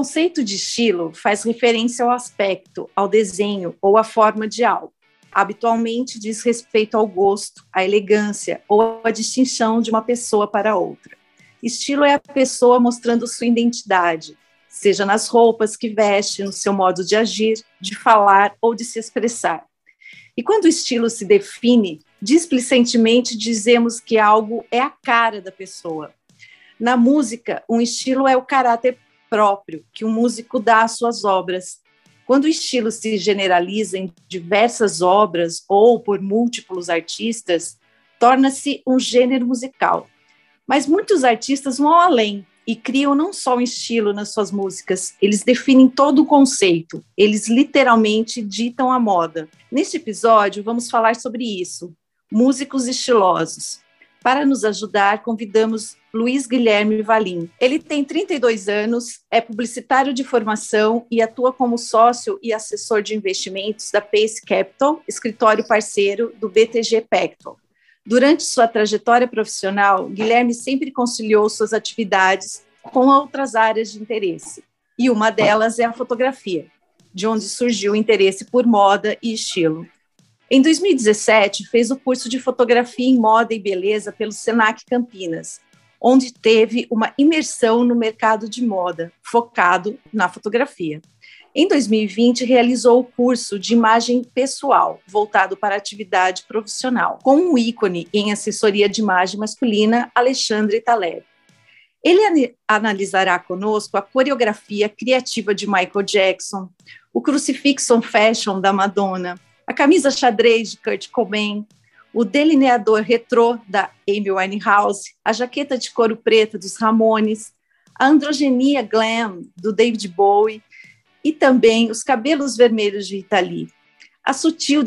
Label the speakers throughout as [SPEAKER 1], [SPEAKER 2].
[SPEAKER 1] conceito de estilo faz referência ao aspecto, ao desenho ou à forma de algo. Habitualmente diz respeito ao gosto, à elegância ou à distinção de uma pessoa para outra. Estilo é a pessoa mostrando sua identidade, seja nas roupas que veste, no seu modo de agir, de falar ou de se expressar. E quando o estilo se define, displicentemente dizemos que algo é a cara da pessoa. Na música, um estilo é o caráter próprio que um músico dá às suas obras. Quando o estilo se generaliza em diversas obras ou por múltiplos artistas, torna-se um gênero musical. Mas muitos artistas vão além e criam não só um estilo nas suas músicas, eles definem todo o conceito, eles literalmente ditam a moda. Neste episódio, vamos falar sobre isso, músicos estilosos. Para nos ajudar, convidamos Luiz Guilherme Valim. Ele tem 32 anos, é publicitário de formação e atua como sócio e assessor de investimentos da Pace Capital, escritório parceiro do BTG Pactual. Durante sua trajetória profissional, Guilherme sempre conciliou suas atividades com outras áreas de interesse, e uma delas é a fotografia, de onde surgiu o interesse por moda e estilo. Em 2017, fez o curso de fotografia em moda e beleza pelo Senac Campinas, onde teve uma imersão no mercado de moda, focado na fotografia. Em 2020, realizou o curso de imagem pessoal, voltado para atividade profissional, com um ícone em assessoria de imagem masculina, Alexandre Taleb. Ele analisará conosco a coreografia criativa de Michael Jackson, o crucifixo fashion da Madonna, a camisa xadrez de Kurt Cobain, o delineador retrô da Amy Winehouse, a jaqueta de couro preta dos Ramones, a androgenia glam do David Bowie e também os cabelos vermelhos de Rita Lee, a sutil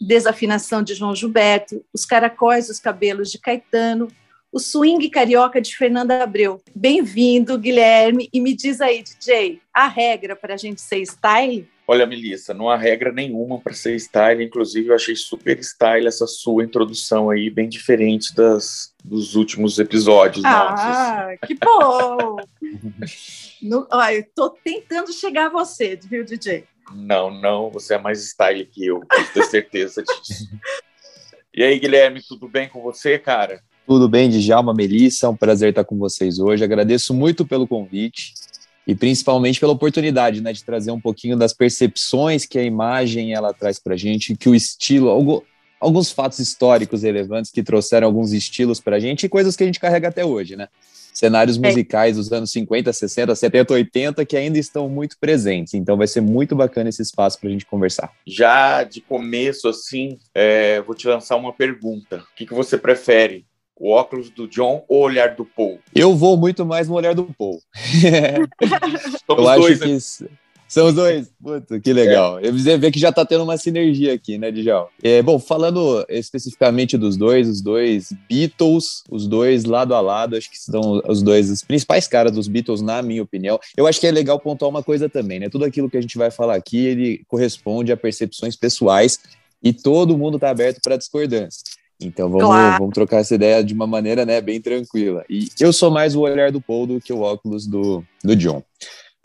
[SPEAKER 1] desafinação de João Gilberto, os caracóis dos cabelos de Caetano, o swing carioca de Fernanda Abreu. Bem-vindo, Guilherme, e me diz aí, DJ, a regra para a gente ser style
[SPEAKER 2] Olha, Melissa, não há regra nenhuma para ser style, inclusive eu achei super style essa sua introdução aí, bem diferente das, dos últimos episódios
[SPEAKER 1] ah, nossos. Que bom! no, ó, eu tô tentando chegar a você, viu, DJ?
[SPEAKER 2] Não, não, você é mais style que eu, posso ter certeza disso. e aí, Guilherme, tudo bem com você, cara?
[SPEAKER 3] Tudo bem, Djalma, Melissa, é um prazer estar com vocês hoje. Agradeço muito pelo convite e principalmente pela oportunidade, né, de trazer um pouquinho das percepções que a imagem ela traz para a gente, que o estilo, algo, alguns fatos históricos relevantes que trouxeram alguns estilos para a gente e coisas que a gente carrega até hoje, né? Cenários é. musicais dos anos 50, 60, 70, 80 que ainda estão muito presentes. Então vai ser muito bacana esse espaço para a gente conversar.
[SPEAKER 2] Já de começo, assim, é, vou te lançar uma pergunta. O que, que você prefere? O óculos do John ou o olhar do Paul?
[SPEAKER 3] Eu vou muito mais no olhar do Paul. eu acho dois, que né? são os dois. Puta, que legal. É. Você vê que já tá tendo uma sinergia aqui, né, Djal? É, bom, falando especificamente dos dois, os dois Beatles, os dois lado a lado, acho que são os dois os principais caras dos Beatles, na minha opinião. Eu acho que é legal pontuar uma coisa também, né? Tudo aquilo que a gente vai falar aqui, ele corresponde a percepções pessoais e todo mundo tá aberto para discordância. Então vamos, claro. vamos trocar essa ideia de uma maneira né, bem tranquila. E eu sou mais o olhar do Paul do que o óculos do, do John,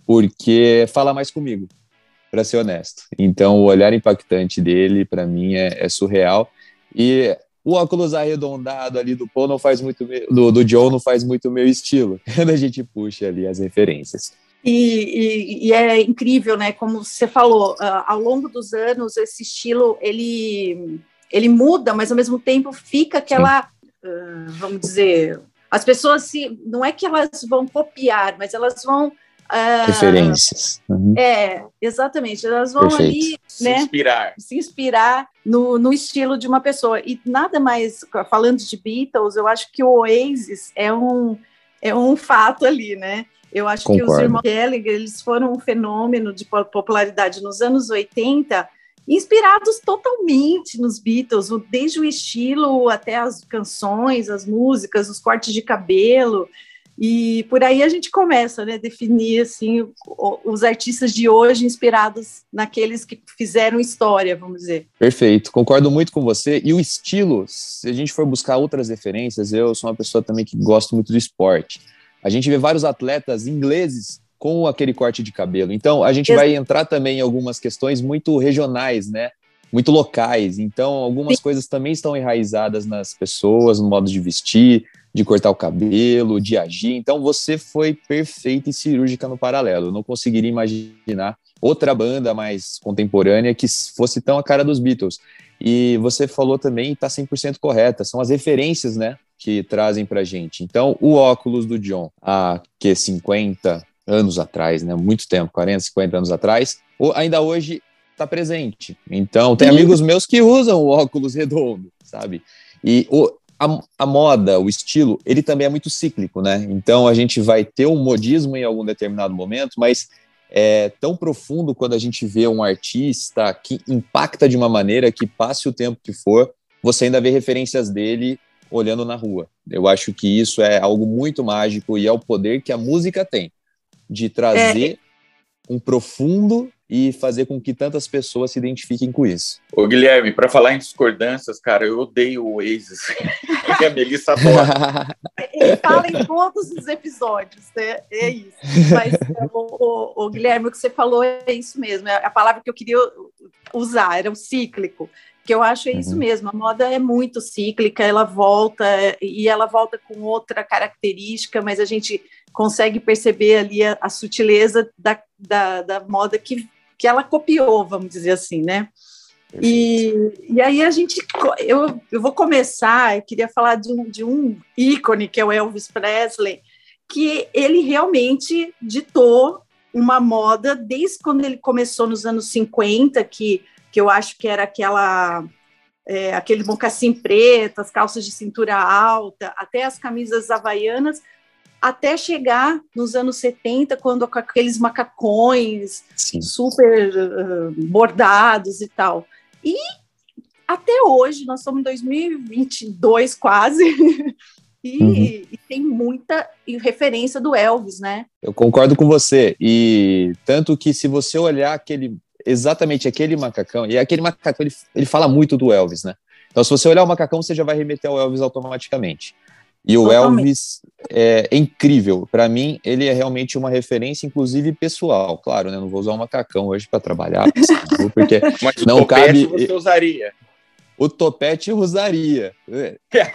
[SPEAKER 3] porque fala mais comigo, para ser honesto. Então o olhar impactante dele, para mim, é, é, surreal. E o óculos arredondado ali do Paul não faz muito do, do John não faz muito o meu estilo, quando a gente puxa ali as referências.
[SPEAKER 1] E, e, e, é incrível, né? Como você falou, uh, ao longo dos anos, esse estilo ele ele muda, mas ao mesmo tempo fica aquela, uh, vamos dizer, as pessoas se, não é que elas vão copiar, mas elas vão
[SPEAKER 3] uh, referências.
[SPEAKER 1] Uhum. É, exatamente. Elas vão Perfeito. ali,
[SPEAKER 2] se né, inspirar,
[SPEAKER 1] se inspirar no, no estilo de uma pessoa. E nada mais, falando de Beatles, eu acho que o Oasis é um é um fato ali, né? Eu acho Concordo. que os irmãos Gallagher, eles foram um fenômeno de popularidade nos anos 80, inspirados totalmente nos Beatles, desde o estilo até as canções, as músicas, os cortes de cabelo. E por aí a gente começa, né, definir assim os artistas de hoje inspirados naqueles que fizeram história, vamos dizer.
[SPEAKER 3] Perfeito, concordo muito com você. E o estilo, se a gente for buscar outras referências, eu sou uma pessoa também que gosto muito do esporte. A gente vê vários atletas ingleses com aquele corte de cabelo. Então, a gente vai entrar também em algumas questões muito regionais, né? Muito locais. Então, algumas Sim. coisas também estão enraizadas nas pessoas, no modo de vestir, de cortar o cabelo, de agir. Então, você foi perfeita e cirúrgica no paralelo. Eu não conseguiria imaginar outra banda mais contemporânea que fosse tão a cara dos Beatles. E você falou também, está 100% correta, são as referências, né, que trazem para gente. Então, o óculos do John, há que 50 anos atrás, né, muito tempo, 40, 50 anos atrás, ainda hoje está presente. Então, tem amigos meus que usam o óculos redondo, sabe? E o, a, a, moda, o estilo, ele também é muito cíclico, né? Então, a gente vai ter um modismo em algum determinado momento, mas é tão profundo quando a gente vê um artista que impacta de uma maneira que passe o tempo que for, você ainda vê referências dele olhando na rua. Eu acho que isso é algo muito mágico e é o poder que a música tem de trazer é. um profundo e fazer com que tantas pessoas se identifiquem com isso.
[SPEAKER 2] Ô Guilherme, para falar em discordâncias, cara, eu odeio o Oasis. a Melissa adora.
[SPEAKER 1] Ele fala em todos os episódios, né? É isso. Mas, o, o, o, Guilherme, o que você falou é isso mesmo. É a palavra que eu queria usar era o cíclico que eu acho é isso uhum. mesmo, a moda é muito cíclica, ela volta e ela volta com outra característica, mas a gente consegue perceber ali a, a sutileza da, da, da, moda que, que ela copiou, vamos dizer assim, né? E, e aí a gente, eu, eu vou começar, eu queria falar de um, de um ícone que é o Elvis Presley, que ele realmente ditou uma moda desde quando ele começou nos anos 50, que que eu acho que era aquela é, aquele mocassim preto, as calças de cintura alta, até as camisas havaianas, até chegar nos anos 70, quando com aqueles macacões Sim. super uh, bordados e tal. E até hoje, nós somos em 2022 quase, e, uhum. e, tem muita referência do Elvis, né?
[SPEAKER 3] Eu concordo com você, e tanto que se você olhar aquele exatamente aquele macacão, e aquele macacão ele, ele fala muito do Elvis, né? Então, se você olhar o macacão, você já vai remeter ao Elvis automaticamente. E o Totalmente. Elvis é, incrível. Para mim, ele é realmente uma referência, inclusive pessoal. Claro, né? Não vou usar um macacão hoje para trabalhar, porque Mas não cabe.
[SPEAKER 2] Você usaria?
[SPEAKER 3] o topete usaria,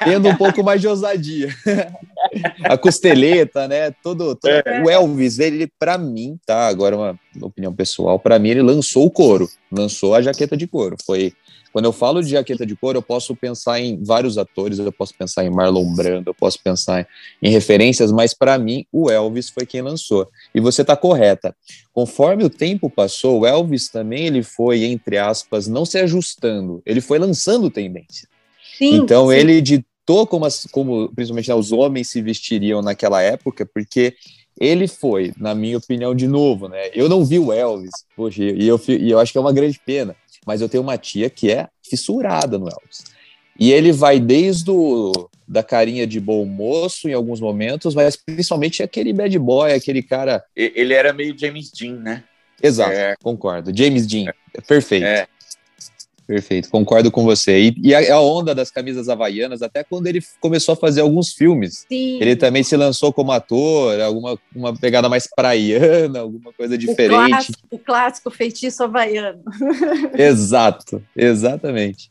[SPEAKER 3] tendo um pouco mais de ousadia. a costeleta, né? Todo, todo... É. o Elvis, ele para mim, tá? Agora uma opinião pessoal, para mim ele lançou o couro, lançou a jaqueta de couro. Foi quando eu falo de jaqueta de couro, eu posso pensar em vários atores, eu posso pensar em Marlon Brando, eu posso pensar em referências, mas para mim o Elvis foi quem lançou. E você está correta. Conforme o tempo passou, o Elvis também ele foi entre aspas não se ajustando, ele foi lançando tendência. Sim, então sim. ele ditou como, as, como principalmente né, os homens se vestiriam naquela época, porque ele foi, na minha opinião, de novo, né? Eu não vi o Elvis, poxa, e eu, e eu acho que é uma grande pena mas eu tenho uma tia que é fissurada no Elvis. E ele vai desde o, da carinha de bom moço em alguns momentos, mas principalmente aquele bad boy, aquele cara.
[SPEAKER 2] Ele era meio James Dean, né?
[SPEAKER 3] Exato, é. concordo. James Dean, é. perfeito. É. Perfeito, concordo com você. E, e a, a, onda das camisas havaianas, até quando ele começou a fazer alguns filmes, Sim. ele também se lançou como ator, alguma uma pegada mais praiana, alguma coisa diferente. O
[SPEAKER 1] clássico, o clássico feitiço havaiano.
[SPEAKER 3] Exato, exatamente.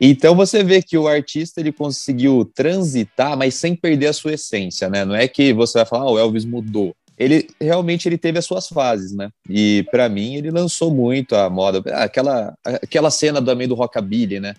[SPEAKER 3] Então você vê que o artista ele conseguiu transitar, mas sem perder a sua essência, né? Não é que você vai falar, ah, o Elvis mudou ele realmente ele teve as suas fases, né? E para mim ele lançou muito a moda, aquela aquela cena também do rockabilly, né?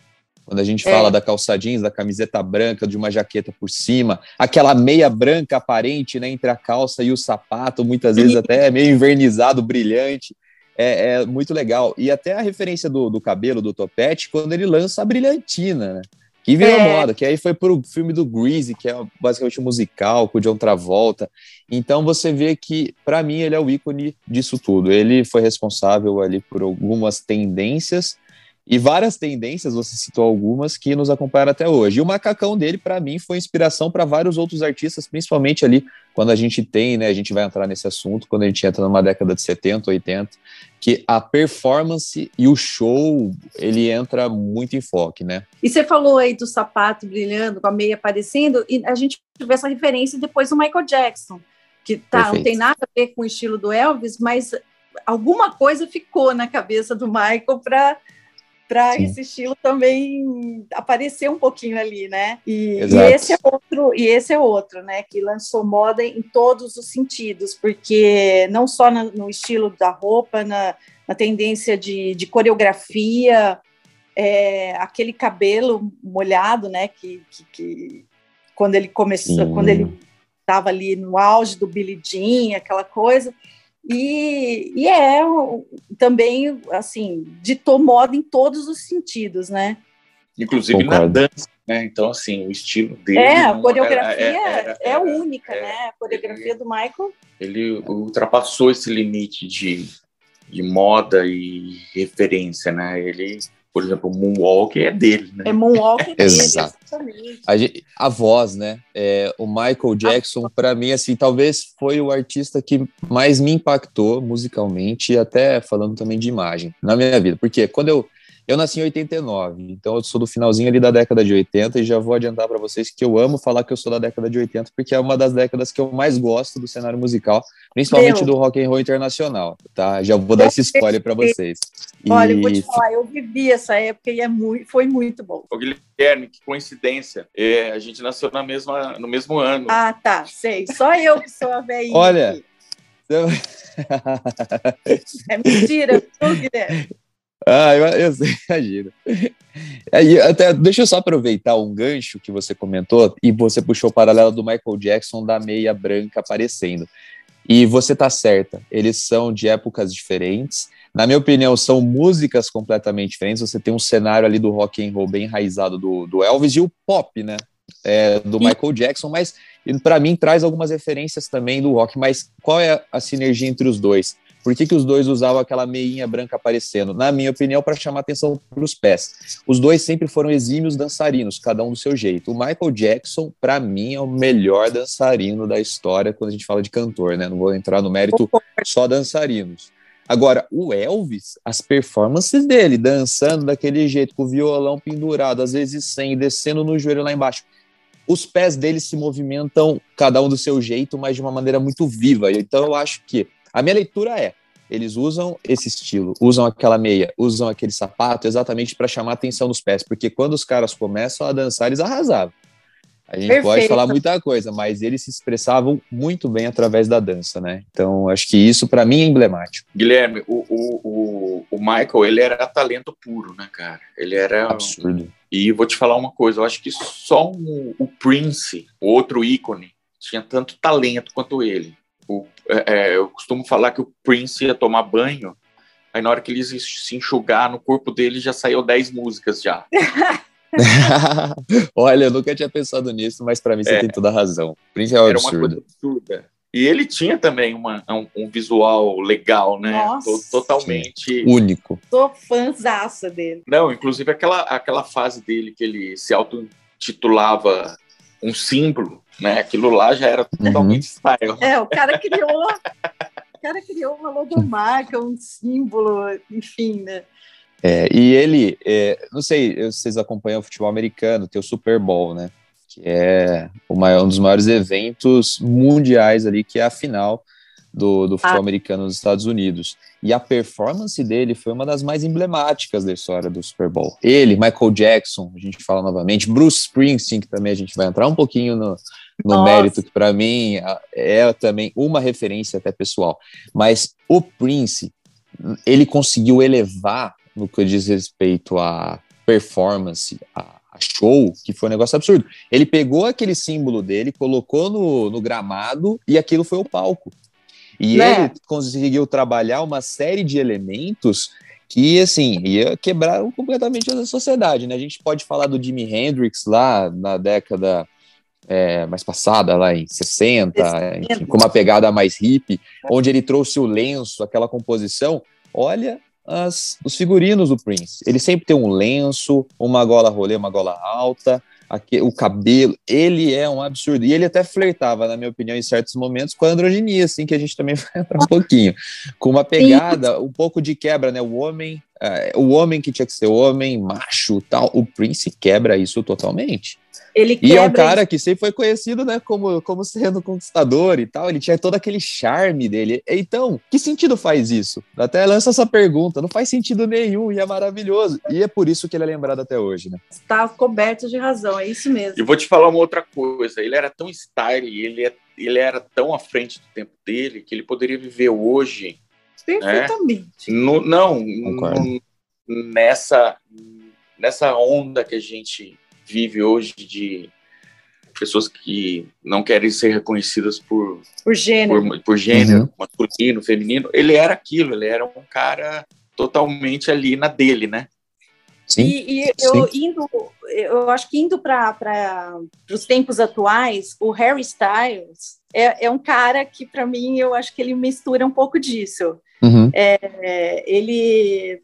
[SPEAKER 3] Quando a gente é. fala da calça jeans, da camiseta branca, de uma jaqueta por cima, aquela meia branca aparente, né, entre a calça e o sapato, muitas vezes até meio invernizado, brilhante. É, é, muito legal. E até a referência do, do cabelo do topete, quando ele lança a brilhantina, né? Que virou é. moda, que aí foi pro filme do Greasy, que é basicamente um musical com o John Travolta. Então você vê que, para mim, ele é o ícone disso tudo. Ele foi responsável ali por algumas tendências e várias tendências, você citou algumas, que nos acompanharam até hoje. E o macacão dele, para mim, foi inspiração para vários outros artistas, principalmente ali quando a gente tem, né, a gente vai entrar nesse assunto, quando a gente entra numa década de 70, 80, que a performance e o show, ele entra muito em foco, né?
[SPEAKER 1] E você falou aí do sapato brilhando, com a meia aparecendo, e a gente vê essa referência depois do Michael Jackson, que tá, não tem nada a ver com o estilo do Elvis, mas alguma coisa ficou na cabeça do Michael para para esse estilo também aparecer um pouquinho ali, né? E, e, esse é outro, e esse é outro, né? Que lançou moda em todos os sentidos, porque não só no, no estilo da roupa, na, na tendência de, de coreografia, é, aquele cabelo molhado, né? Que, que, que quando ele começou, Sim. quando ele estava ali no auge do Billie Jean, aquela coisa. E, e é também, assim, ditou moda em todos os sentidos, né?
[SPEAKER 2] Inclusive Concordo. na dança, né? Então, assim, o estilo dele...
[SPEAKER 1] É, a coreografia é, é, é, única, né? A coreografia do Michael...
[SPEAKER 2] Ele ultrapassou esse limite de, de moda e referência, né? Ele por exemplo, o Moonwalk é dele, né?
[SPEAKER 1] É Moonwalk é dele,
[SPEAKER 3] Exato. A, gente, a, voz, né? É, o Michael Jackson, para mim, assim, talvez foi o artista que mais me impactou musicalmente e até falando também de imagem na minha vida. Porque quando eu eu nasci em 89, então eu sou do finalzinho ali da década de 80 e já vou adiantar para vocês que eu amo falar que eu sou da década de 80 porque é uma das décadas que eu mais gosto do cenário musical, principalmente Meu. do rock and roll internacional, tá? Já vou dar esse spoiler para vocês.
[SPEAKER 1] Olha, e... eu vou te falar, eu vivi essa época e é muito, foi muito bom.
[SPEAKER 2] Ô, Guilherme, que coincidência, é, a gente nasceu na mesma, no mesmo ano.
[SPEAKER 1] Ah, tá, sei. Só eu que sou a velhinha.
[SPEAKER 3] Olha... Aqui.
[SPEAKER 1] é mentira, viu, Guilherme?
[SPEAKER 3] Ah, eu, eu imagino. Aí, até, deixa eu só aproveitar um gancho que você comentou e você puxou o paralelo do Michael Jackson da meia branca aparecendo. E você tá certa, eles são de épocas diferentes. Na minha opinião, são músicas completamente diferentes. Você tem um cenário ali do rock and roll bem enraizado do, do Elvis e o pop, né? É, do Michael Jackson, mas para mim traz algumas referências também do rock. Mas qual é a sinergia entre os dois? Por que, que os dois usavam aquela meinha branca aparecendo? Na minha opinião, para chamar atenção para os pés. Os dois sempre foram exímios dançarinos, cada um do seu jeito. O Michael Jackson, para mim, é o melhor dançarino da história quando a gente fala de cantor, né? Não vou entrar no mérito só dançarinos. Agora, o Elvis, as performances dele, dançando daquele jeito, com o violão pendurado, às vezes sem, descendo no joelho lá embaixo. Os pés dele se movimentam, cada um do seu jeito, mas de uma maneira muito viva. Então, eu acho que a minha leitura é: eles usam esse estilo, usam aquela meia, usam aquele sapato exatamente para chamar a atenção dos pés, porque quando os caras começam a dançar, eles arrasavam. A gente Perfeito. pode falar muita coisa, mas eles se expressavam muito bem através da dança, né? Então, acho que isso para mim é emblemático.
[SPEAKER 2] Guilherme, o, o, o, o, Michael, ele era talento puro, né, cara? Ele era
[SPEAKER 3] absurdo.
[SPEAKER 2] E vou te falar uma coisa, eu acho que só o, o Prince, outro ícone, tinha tanto talento quanto ele. É, é, eu costumo falar que o Prince ia tomar banho, aí na hora que ele se enxugar no corpo dele já saiu 10 músicas já.
[SPEAKER 3] Olha, eu nunca tinha pensado nisso, mas para mim você é, tem toda a razão. Prince é um
[SPEAKER 2] era absurdo. uma coisa absurda. E ele tinha também uma, um, um visual legal, né?
[SPEAKER 1] Nossa,
[SPEAKER 2] Totalmente
[SPEAKER 3] único.
[SPEAKER 1] Sou fãzaça dele.
[SPEAKER 2] Não, inclusive aquela, aquela fase dele que ele se auto-titulava um símbolo, né? Aquilo lá já era uhum. totalmente uhum. style.
[SPEAKER 1] É, o cara criou, o cara criou uma logomarca, um símbolo, enfim, né?
[SPEAKER 3] É, e ele, é, não sei se vocês acompanham o futebol americano, tem o Super Bowl, né? Que é maior, um dos maiores eventos mundiais ali, que é a final do, do futebol ah. americano nos Estados Unidos. E a performance dele foi uma das mais emblemáticas da história do Super Bowl. Ele, Michael Jackson, a gente fala novamente, Bruce Springsteen, que também a gente vai entrar um pouquinho no, no mérito, que para mim é também uma referência até pessoal. Mas o Prince, ele conseguiu elevar no que diz respeito a performance, a, show, que foi um negócio absurdo. Ele pegou aquele símbolo dele, colocou no, no gramado e aquilo foi o palco. E né? ele conseguiu trabalhar uma série de elementos que, assim, ia quebrar completamente a sociedade, né? A gente pode falar do Jimi Hendrix lá na década é, mais passada, lá em 60, enfim, com uma pegada mais hippie, onde ele trouxe o lenço, aquela composição. Olha as, os figurinos do Prince. Ele sempre tem um lenço, uma gola rolê, uma gola alta, aqui, o cabelo, ele é um absurdo. E ele até flertava, na minha opinião, em certos momentos, com a androginia, assim, que a gente também vai entrar um pouquinho. Com uma pegada, um pouco de quebra, né? O homem é, o homem que tinha que ser homem, macho, tal. O Prince quebra isso totalmente. Ele e é um cara que sempre foi conhecido, né, como, como sendo conquistador e tal. Ele tinha todo aquele charme dele. Então, que sentido faz isso? Até lança essa pergunta. Não faz sentido nenhum e é maravilhoso. E é por isso que ele é lembrado até hoje, né?
[SPEAKER 1] Está coberto de razão, é isso mesmo.
[SPEAKER 2] E vou te falar uma outra coisa. Ele era tão style, ele, é, ele era tão à frente do tempo dele que ele poderia viver hoje.
[SPEAKER 1] Perfeitamente.
[SPEAKER 2] Né? No, não, no, nessa, nessa onda que a gente vive hoje de pessoas que não querem ser reconhecidas por
[SPEAKER 1] por gênero,
[SPEAKER 2] por, por gênero uhum. masculino, feminino. Ele era aquilo, ele era um cara totalmente ali na dele, né?
[SPEAKER 1] Sim. E, e eu Sim. indo, eu acho que indo para os tempos atuais, o Harry Styles é, é um cara que para mim eu acho que ele mistura um pouco disso. Uhum. É, ele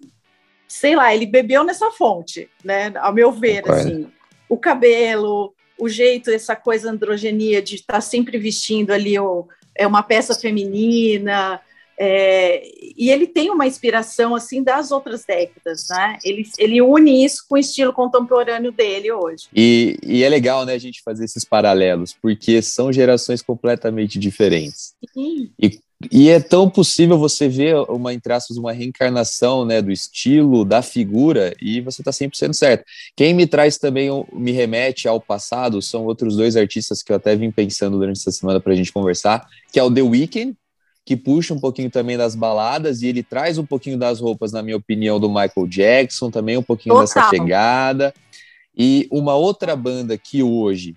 [SPEAKER 1] sei lá, ele bebeu nessa fonte, né? Ao meu ver, Concordo. assim o cabelo, o jeito, essa coisa androgenia de estar tá sempre vestindo ali o, é uma peça feminina. É, e ele tem uma inspiração assim das outras décadas, né? Ele, ele une isso com o estilo contemporâneo dele hoje.
[SPEAKER 3] E, e é legal, né, a gente fazer esses paralelos, porque são gerações completamente diferentes. Sim. E e é tão possível você ver uma, entre aspas, uma reencarnação né, do estilo, da figura, e você está 100% certo. Quem me traz também, me remete ao passado, são outros dois artistas que eu até vim pensando durante essa semana para a gente conversar, que é o The Weeknd, que puxa um pouquinho também das baladas, e ele traz um pouquinho das roupas, na minha opinião, do Michael Jackson, também um pouquinho Total. dessa pegada. E uma outra banda que hoje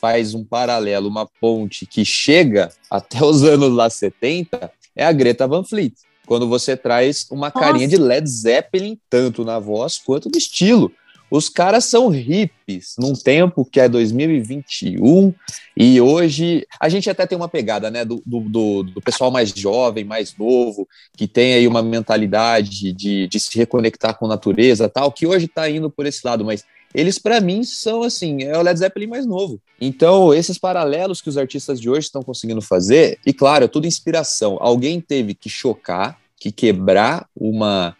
[SPEAKER 3] faz um paralelo, uma ponte que chega até os anos lá 70, é a Greta Van Fleet. Quando você traz uma Nossa. carinha de Led Zeppelin, tanto na voz quanto no estilo. Os caras são hippies num tempo que é 2021 e hoje a gente até tem uma pegada, né, do, do, do pessoal mais jovem, mais novo, que tem aí uma mentalidade de, de se reconectar com a natureza tal, que hoje está indo por esse lado, mas eles para mim são assim, é o Led Zeppelin mais novo. Então, esses paralelos que os artistas de hoje estão conseguindo fazer, e claro, é tudo inspiração. Alguém teve que chocar, que quebrar uma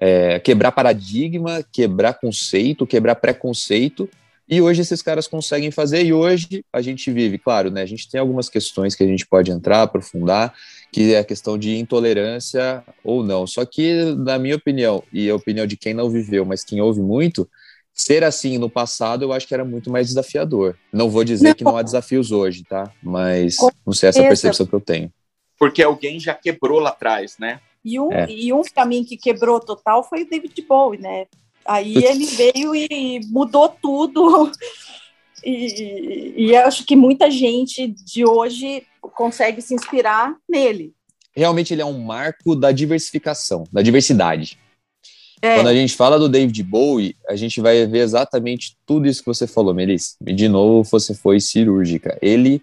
[SPEAKER 3] é, quebrar paradigma, quebrar conceito, quebrar preconceito, e hoje esses caras conseguem fazer, e hoje a gente vive, claro, né? A gente tem algumas questões que a gente pode entrar, aprofundar, que é a questão de intolerância ou não. Só que, na minha opinião, e a opinião de quem não viveu, mas quem ouve muito, ser assim no passado eu acho que era muito mais desafiador. Não vou dizer não. que não há desafios hoje, tá? Mas não sei essa percepção que eu tenho.
[SPEAKER 2] Porque alguém já quebrou lá atrás, né?
[SPEAKER 1] E um, é. e um caminho que quebrou total foi o David Bowie, né? Aí ele veio e mudou tudo. E, e acho que muita gente de hoje consegue se inspirar nele.
[SPEAKER 3] Realmente ele é um marco da diversificação, da diversidade. É. Quando a gente fala do David Bowie, a gente vai ver exatamente tudo isso que você falou, Melissa. E de novo, você foi cirúrgica. Ele,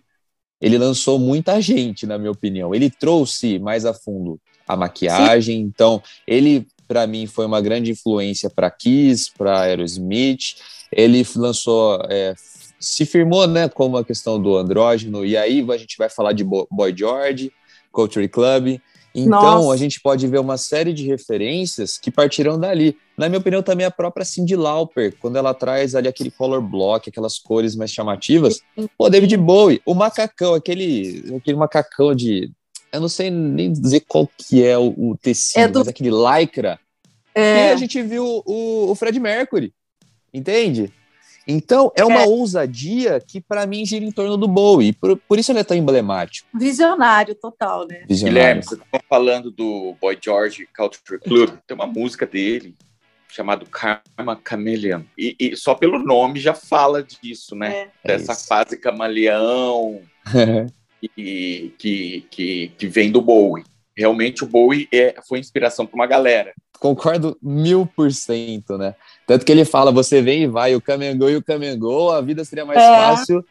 [SPEAKER 3] ele lançou muita gente, na minha opinião. Ele trouxe mais a fundo a maquiagem. Sim. Então, ele, para mim, foi uma grande influência para Kiss, para Aerosmith. Ele lançou, é, se firmou né, como a questão do andrógeno. E aí a gente vai falar de Boy George, Culture Club. Então, Nossa. a gente pode ver uma série de referências que partiram dali. Na minha opinião, também a própria Cindy Lauper, quando ela traz ali aquele color block, aquelas cores mais chamativas. Pô, David Bowie, o macacão, aquele, aquele macacão de. Eu não sei nem dizer qual que é o, o tecido, é do... mas aquele lycra. É. E a gente viu o, o Fred Mercury, entende? Então, é uma é. ousadia que, para mim, gira em torno do Bowie. Por, por isso ele é tão emblemático.
[SPEAKER 1] Visionário total, né?
[SPEAKER 2] Visionário. Guilherme, você está falando do Boy George Culture Club. Tem uma música dele chamado Karma Chameleon. E, e, só pelo nome já fala disso, né? É. Dessa é fase camaleão que, que, que, que vem do Bowie. Realmente o Bowie é, foi inspiração para uma galera.
[SPEAKER 3] Concordo mil por cento, né? Tanto que ele fala, você vem e vai, o Camengô e o Camengô, a vida seria mais é. fácil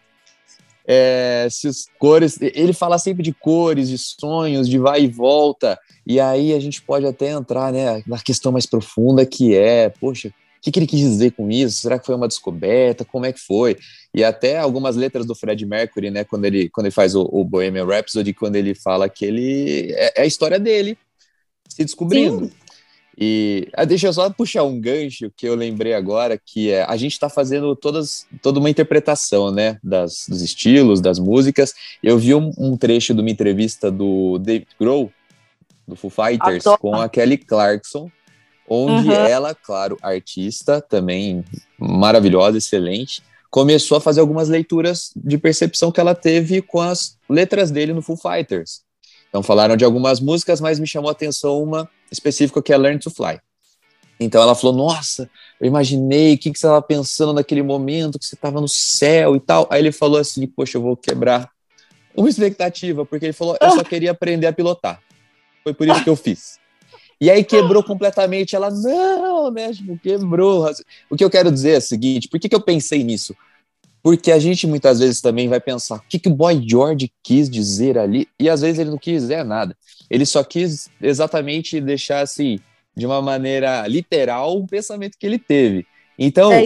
[SPEAKER 3] é, se os cores. Ele fala sempre de cores, de sonhos, de vai e volta. E aí a gente pode até entrar né, na questão mais profunda que é, poxa, que, que ele quis dizer com isso? Será que foi uma descoberta? Como é que foi? E até algumas letras do Fred Mercury, né, quando ele, quando ele faz o, o Bohemian Rhapsody, quando ele fala que ele é, é a história dele se descobrindo. Sim. E ah, deixa eu só puxar um gancho que eu lembrei agora, que é a gente está fazendo todas, toda uma interpretação, né, das, dos estilos, das músicas. Eu vi um, um trecho de uma entrevista do David Grohl, do Foo Fighters, Adoro. com a Kelly Clarkson, onde uhum. ela, claro, artista, também maravilhosa, excelente, começou a fazer algumas leituras de percepção que ela teve com as letras dele no Foo Fighters. Então falaram de algumas músicas, mas me chamou a atenção uma específica que é Learn to Fly. Então ela falou: Nossa, eu imaginei o que, que você estava pensando naquele momento, que você estava no céu e tal. Aí ele falou assim: Poxa, eu vou quebrar uma expectativa, porque ele falou: Eu só queria aprender a pilotar. Foi por isso que eu fiz. E aí quebrou completamente. Ela, não, né? Tipo, quebrou. O que eu quero dizer é o seguinte: por que, que eu pensei nisso? Porque a gente muitas vezes também vai pensar o que, que o Boy George quis dizer ali, e às vezes ele não quis dizer nada. Ele só quis exatamente deixar assim, de uma maneira literal, um pensamento que ele teve. Então, é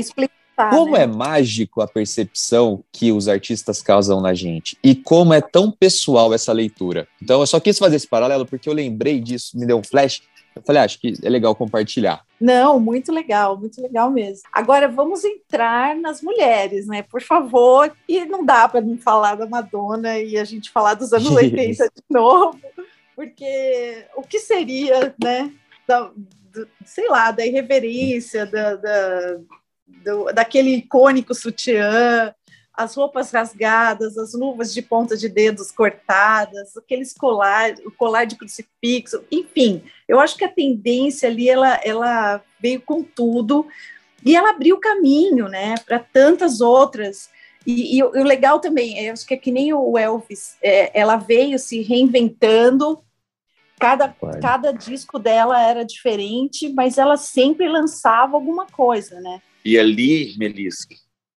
[SPEAKER 3] como né? é mágico a percepção que os artistas causam na gente e como é tão pessoal essa leitura. Então, eu só quis fazer esse paralelo porque eu lembrei disso, me deu um flash eu falei, ah, acho que é legal compartilhar.
[SPEAKER 1] Não, muito legal, muito legal mesmo. Agora vamos entrar nas mulheres, né? Por favor. E não dá para não falar da Madonna e a gente falar dos anos 80 de novo, porque o que seria, né? Da, do, sei lá, da irreverência, da, da, do, daquele icônico sutiã, as roupas rasgadas, as luvas de ponta de dedos cortadas, aqueles colar, o colar de crucifixo, enfim, eu acho que a tendência ali ela, ela veio com tudo e ela abriu caminho, né, para tantas outras. E, e, e, o legal também, eu acho que é que nem o Elvis, é, ela veio se reinventando. Cada, cada disco dela era diferente, mas ela sempre lançava alguma coisa, né?
[SPEAKER 2] E ali, Melissa,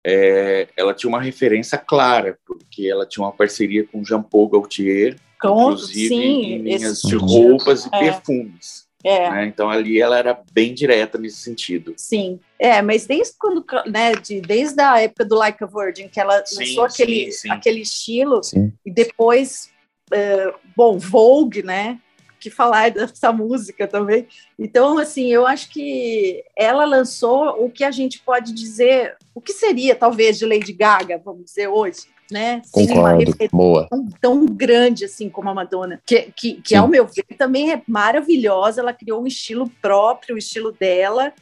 [SPEAKER 2] é, ela tinha uma referência clara, porque ela tinha uma parceria com Jean Paul Gaultier, com, inclusive sim, em linhas de roupas e é. perfumes. É. Né? Então ali ela era bem direta nesse sentido.
[SPEAKER 1] Sim, é, mas desde quando, né, de, desde a época do Like a Virgin, que ela sim, lançou aquele, sim, sim. aquele estilo, e depois, uh, bom, Vogue, né, que falar dessa música também. Então, assim, eu acho que ela lançou o que a gente pode dizer, o que seria talvez de Lady Gaga, vamos dizer hoje, né?
[SPEAKER 3] Concordo, boa.
[SPEAKER 1] Tão, tão, grande assim como a Madonna, que, que, que ao meu ver também é maravilhosa. Ela criou um estilo próprio, o estilo dela,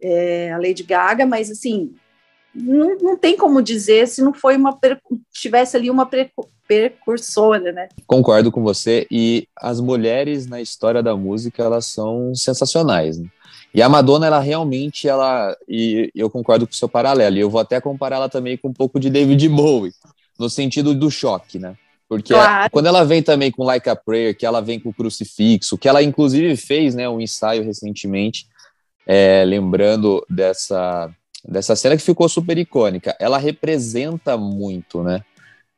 [SPEAKER 1] é, a Lady Gaga, mas assim não, não tem como dizer se não foi uma tivesse ali uma precursora, né?
[SPEAKER 3] Concordo com você e as mulheres na história da música elas são sensacionais. Né? E a Madonna, ela realmente, ela e eu concordo com o seu paralelo. E eu vou até comparar ela também com um pouco de David Bowie, no sentido do choque, né? Porque claro. quando ela vem também com Like a Prayer, que ela vem com o crucifixo, que ela inclusive fez, né, um ensaio recentemente, é, lembrando dessa dessa cena que ficou super icônica. Ela representa muito, né?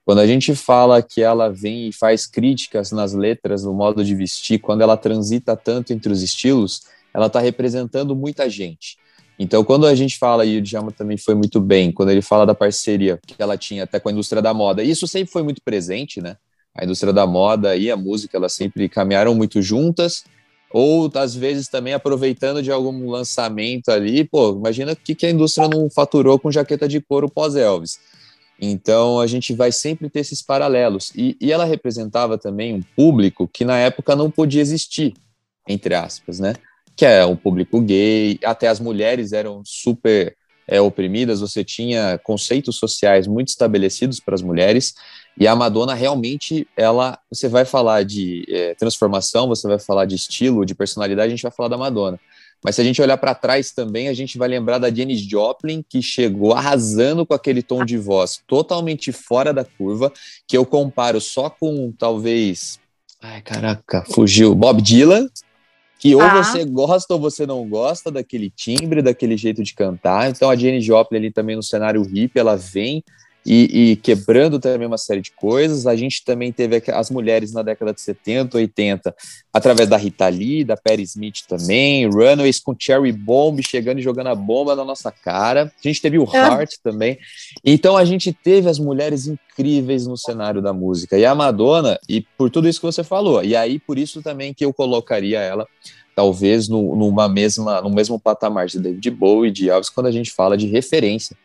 [SPEAKER 3] Quando a gente fala que ela vem e faz críticas nas letras, no modo de vestir, quando ela transita tanto entre os estilos, ela está representando muita gente. Então, quando a gente fala, e o Djalma também foi muito bem, quando ele fala da parceria que ela tinha até com a indústria da moda, isso sempre foi muito presente, né? A indústria da moda e a música, elas sempre caminharam muito juntas, ou às vezes também aproveitando de algum lançamento ali, pô, imagina o que, que a indústria não faturou com jaqueta de couro pós-Elvis. Então a gente vai sempre ter esses paralelos. E, e, ela representava também um público que na época não podia existir, entre aspas, né? Que é um público gay, até as mulheres eram super é, oprimidas, você tinha conceitos sociais muito estabelecidos para as mulheres, e a Madonna realmente, ela, você vai falar de é, transformação, você vai falar de estilo, de personalidade, a gente vai falar da Madonna. Mas se a gente olhar para trás também, a gente vai lembrar da Janis Joplin, que chegou arrasando com aquele tom de voz totalmente fora da curva, que eu comparo só com talvez. Ai, caraca, fugiu. Bob Dylan, que ou ah. você gosta ou você não gosta daquele timbre, daquele jeito de cantar. Então a Janis Joplin ali também no cenário hip, ela vem e, e, quebrando também uma série de coisas. A gente também teve as mulheres na década de 70, 80, através da Rita Lee, da Perry Smith também, Runaways com Cherry Bomb chegando e jogando a bomba na nossa cara. A gente teve o é. Heart também. Então a gente teve as mulheres incríveis no cenário da música. E a Madonna, e por tudo isso que você falou, e aí por isso também que eu colocaria ela talvez no, numa mesma, no mesmo patamar de David Bowie e de Elvis quando a gente fala de referência.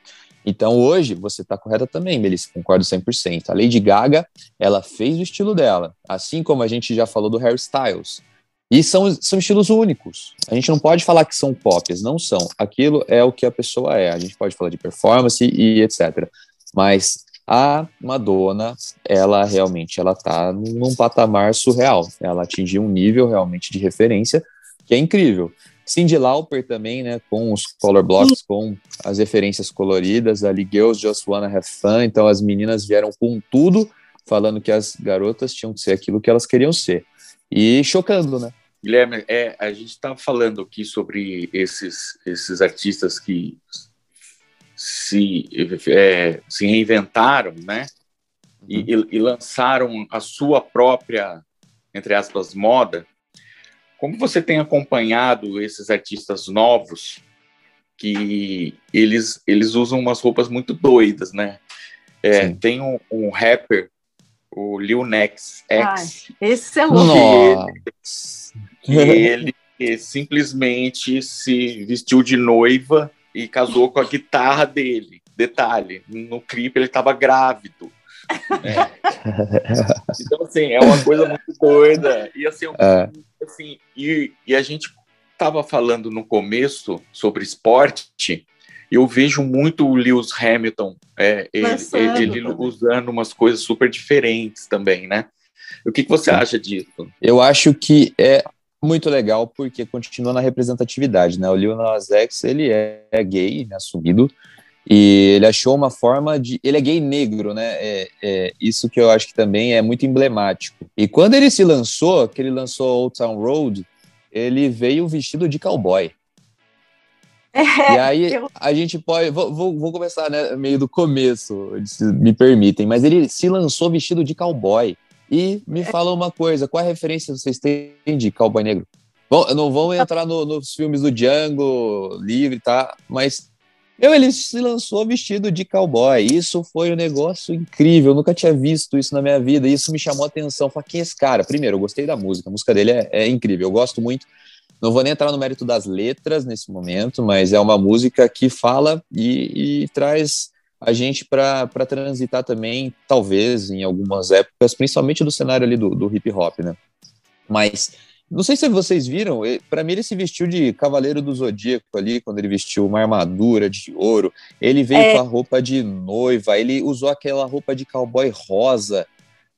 [SPEAKER 3] Então hoje você está correta também, Melissa, concordo 100%. A Lady Gaga, ela fez o estilo dela, assim como a gente já falou do Harry Styles. E são, são estilos únicos. A gente não pode falar que são cópias, não são. Aquilo é o que a pessoa é. A gente pode falar de performance e etc. Mas a Madonna, ela realmente ela tá num patamar surreal. Ela atingiu um nível realmente de referência que é incrível. Cindy Lauper também, né, com os color blocks, com as referências coloridas, ali Girls Just Wanna Have Fun, então as meninas vieram com tudo, falando que as garotas tinham que ser aquilo que elas queriam ser. E chocando, né?
[SPEAKER 2] Guilherme, é, a gente está falando aqui sobre esses, esses artistas que se, é, se reinventaram, né? E, uhum. e, e, lançaram a sua própria, entre aspas, moda. Como você tem acompanhado esses artistas novos que eles, eles usam umas roupas muito doidas, né? É, tem um, um, rapper, o Lil Nex X.
[SPEAKER 1] Ai, esse é louco.
[SPEAKER 2] Ele, ele simplesmente se vestiu de noiva e casou com a guitarra dele. Detalhe, no clipe ele estava grávido. É. Então, assim, é uma coisa muito doida. E assim, é. assim e, e a gente estava falando no começo sobre esporte, eu vejo muito o Lewis Hamilton, é, ele, ele, usando umas coisas super diferentes também, né? O que, que você acha disso?
[SPEAKER 3] Eu acho que é muito legal porque continua na representatividade, né? O Lil Nas X, ele é, é gay, né, assumido, e ele achou uma forma de... Ele é gay negro, né? É, é, isso que eu acho que também é muito emblemático. E quando ele se lançou, que ele lançou Old Town Road, ele veio vestido de cowboy. É, e aí eu... a gente pode. Vou, vou, vou, começar né, meio do começo, se me permitem, mas ele se lançou vestido de cowboy. E me fala uma coisa, qual a referência vocês têm de Cowboy Negro? Bom, não vão entrar no, nos filmes do Django livre, tá? Mas meu, ele se lançou vestido de cowboy. Isso foi um negócio incrível. Eu nunca tinha visto isso na minha vida. Isso me chamou a atenção. Falei, quem é esse cara? Primeiro, eu gostei da música. A música dele é, é incrível. Eu gosto muito. Não vou nem entrar no mérito das letras nesse momento, mas é uma música que fala e, e traz a gente para transitar também, talvez, em algumas épocas, principalmente do cenário ali do, do hip hop, né? Mas não sei se vocês viram, para mim ele se vestiu de Cavaleiro do Zodíaco ali, quando ele vestiu uma armadura de ouro. Ele veio é. com a roupa de noiva, ele usou aquela roupa de cowboy rosa.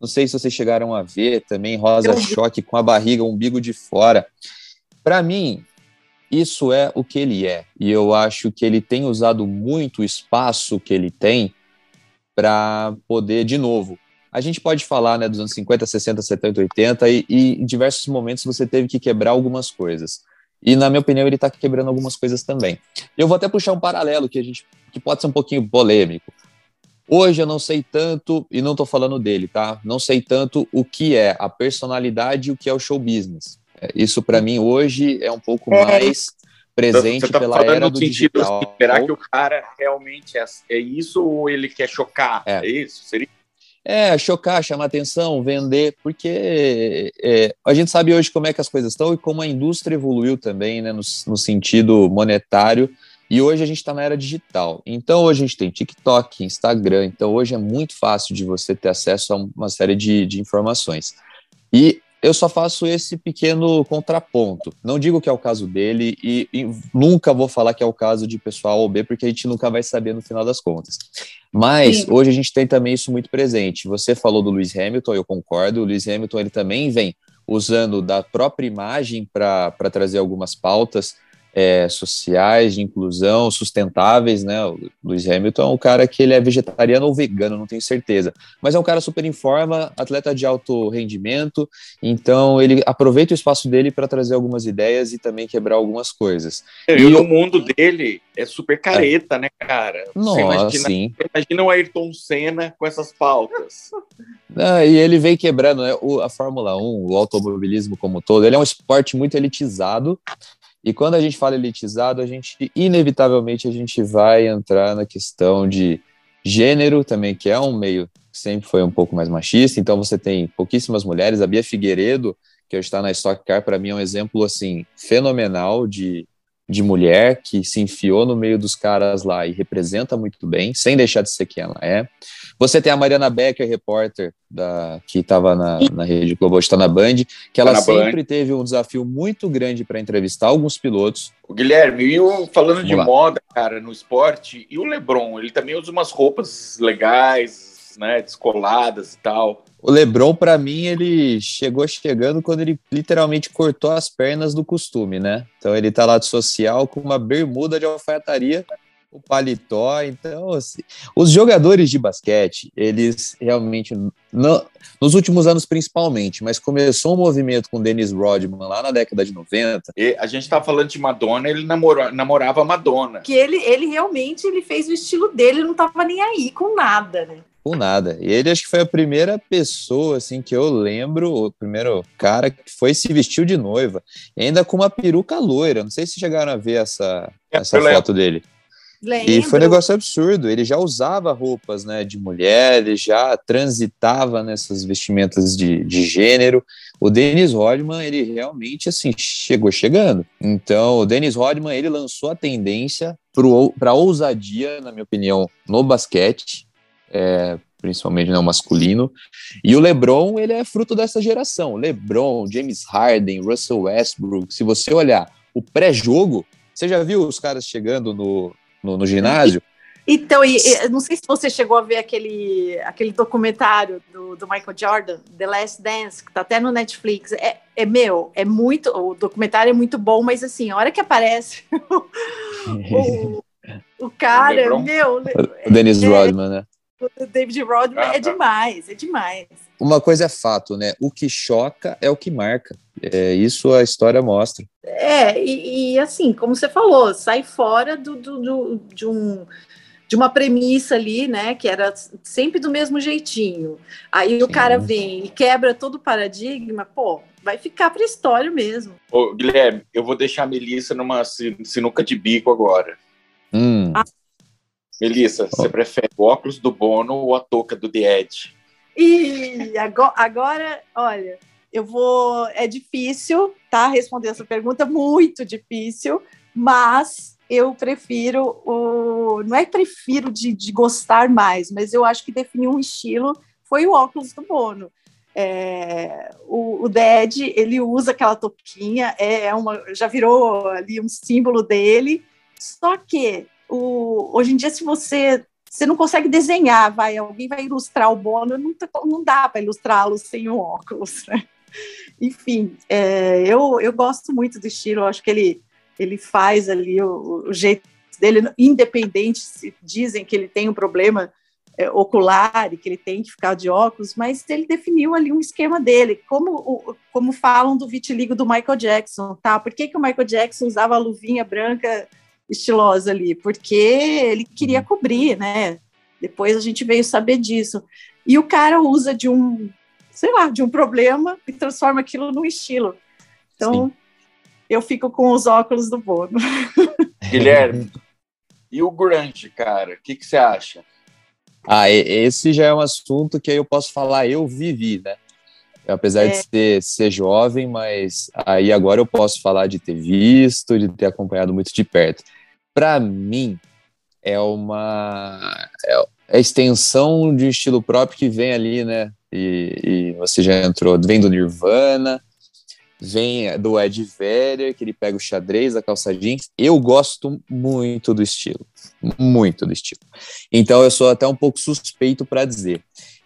[SPEAKER 3] Não sei se vocês chegaram a ver também, rosa choque com a barriga, umbigo de fora. Para mim, isso é o que ele é. E eu acho que ele tem usado muito o espaço que ele tem para poder, de novo, a gente pode falar né, dos anos 50, 60, 70, 80, e, e em diversos momentos você teve que quebrar algumas coisas. E, na minha opinião, ele está quebrando algumas coisas também. Eu vou até puxar um paralelo que, a gente, que pode ser um pouquinho polêmico. Hoje eu não sei tanto, e não estou falando dele, tá? Não sei tanto o que é a personalidade e o que é o show business. Isso para mim hoje é um pouco é. mais presente tá pela era do digital.
[SPEAKER 2] Assim, será que o cara realmente é, é isso ou ele quer chocar? É, é isso? Seria?
[SPEAKER 3] É, chocar, chamar atenção, vender, porque é, a gente sabe hoje como é que as coisas estão e como a indústria evoluiu também, né, no, no sentido monetário, e hoje a gente está na era digital. Então hoje a gente tem TikTok, Instagram, então hoje é muito fácil de você ter acesso a uma série de, de informações. E eu só faço esse pequeno contraponto. Não digo que é o caso dele e, e, nunca vou falar que é o caso de pessoal ou B, porque a gente nunca vai saber no final das contas. Mas Sim. hoje a gente tem também isso muito presente. Você falou do Lewis Hamilton, eu concordo. O Lewis Hamilton ele também vem usando da própria imagem para trazer algumas pautas é, sociais, de inclusão, sustentáveis, né? O Lewis Hamilton é um cara que ele é vegetariano ou vegano, não tenho certeza, mas é um cara super em forma, atleta de alto rendimento, então ele aproveita o espaço dele para trazer algumas ideias e também quebrar algumas coisas.
[SPEAKER 2] E, e o mundo dele é super careta, é. né, cara?
[SPEAKER 3] Nossa, imagina, sim.
[SPEAKER 2] imagina o Ayrton Senna com essas pautas.
[SPEAKER 3] Ah, e ele vem quebrando né, o, a Fórmula 1, o automobilismo como todo. Ele é um esporte muito elitizado e quando a gente fala elitizado, a gente inevitavelmente a gente vai entrar na questão de gênero também, que é um meio que sempre foi um pouco mais machista. Então você tem pouquíssimas mulheres. A Bia Figueiredo, que hoje está na Stock Car, para mim é um exemplo assim fenomenal de, de mulher que se enfiou no meio dos caras lá e representa muito bem, sem deixar de ser quem ela é. Você tem a Mariana Becker, repórter da, que estava na, na Rede Globo, está na Band, que ela tá sempre Band. teve um desafio muito grande para entrevistar alguns pilotos.
[SPEAKER 2] O Guilherme, e falando Vamos de lá. moda, cara, no esporte, e o Lebron, ele também usa umas roupas legais, né, descoladas e tal.
[SPEAKER 3] O LeBron, para mim, ele chegou chegando quando ele literalmente cortou as pernas do costume, né? Então ele tá lá de social com uma bermuda de alfaiataria, o paletó. Então, assim, os jogadores de basquete, eles realmente, não, nos últimos anos principalmente, mas começou um movimento com o Dennis Rodman lá na década de 90.
[SPEAKER 2] E a gente tá falando de Madonna, ele namorou, namorava Madonna.
[SPEAKER 1] Que ele, ele realmente ele fez o estilo dele, não tava nem aí com nada, né?
[SPEAKER 3] Com nada. E ele acho que foi a primeira pessoa assim que eu lembro, o primeiro cara que foi se vestiu de noiva, ainda com uma peruca loira. Não sei se chegaram a ver essa, é, essa foto dele. Lembro. E foi um negócio absurdo. Ele já usava roupas né, de mulher, ele já transitava nessas vestimentas de, de gênero. O Dennis Rodman, ele realmente assim chegou chegando. Então, o Dennis Rodman, ele lançou a tendência para a ousadia, na minha opinião, no basquete é, principalmente no né, masculino. E o LeBron, ele é fruto dessa geração. LeBron, James Harden, Russell Westbrook. Se você olhar o pré-jogo, você já viu os caras chegando no, no, no ginásio?
[SPEAKER 1] Então, e, e, não sei se você chegou a ver aquele, aquele documentário do, do Michael Jordan, The Last Dance, que tá até no Netflix. É, é meu, é muito. O documentário é muito bom, mas assim, a hora que aparece o, o, cara, meu.
[SPEAKER 3] O Dennis é, Rodman, né?
[SPEAKER 1] Do David Rodman ah, é demais, é demais.
[SPEAKER 3] Uma coisa é fato, né? O que choca é o que marca. É, isso a história mostra.
[SPEAKER 1] É, e, e assim, como você falou, sai fora do, do, do, de um de uma premissa ali, né, que era sempre do mesmo jeitinho. Aí Sim. o cara vem e quebra todo o paradigma, pô, vai ficar para história mesmo.
[SPEAKER 2] Ô, Guilherme, eu vou deixar a Melissa numa sinuca de bico agora.
[SPEAKER 3] Hum. Ah,
[SPEAKER 2] Melissa, você prefere o óculos do Bono ou a touca do The Edge?
[SPEAKER 1] E agora, agora, olha, eu vou. É difícil, tá? Responder essa pergunta, muito difícil, mas eu prefiro o. Não é prefiro de, de gostar mais, mas eu acho que definiu um estilo foi o óculos do Bono. É, o, o Ded, ele usa aquela touquinha, é, é uma, já virou ali um símbolo dele, só que o, hoje em dia, se você você não consegue desenhar, vai, alguém vai ilustrar o Bono, não, tá, não dá para ilustrá-lo sem o óculos. Né? Enfim, é, eu, eu gosto muito do estilo, acho que ele, ele faz ali o, o jeito dele, independente se dizem que ele tem um problema é, ocular e que ele tem que ficar de óculos, mas ele definiu ali um esquema dele, como, como falam do vitiligo do Michael Jackson, tá? Por que, que o Michael Jackson usava a luvinha branca estilosa ali, porque ele queria uhum. cobrir, né? Depois a gente veio saber disso. E o cara usa de um, sei lá, de um problema e transforma aquilo num estilo. Então, Sim. eu fico com os óculos do Bono.
[SPEAKER 2] Guilherme, e o grunge, cara? O que, que você acha?
[SPEAKER 3] Ah, esse já é um assunto que eu posso falar, eu vivi, né? Apesar é. de ser, ser jovem, mas aí agora eu posso falar de ter visto, de ter acompanhado muito de perto. Para mim, é uma é a extensão de um estilo próprio que vem ali, né? E, e, você já entrou, vem do Nirvana, vem do Ed Vedder, que ele pega o xadrez, a calça jeans. Eu gosto muito do estilo, muito do estilo. Então eu sou até um pouco suspeito para dizer.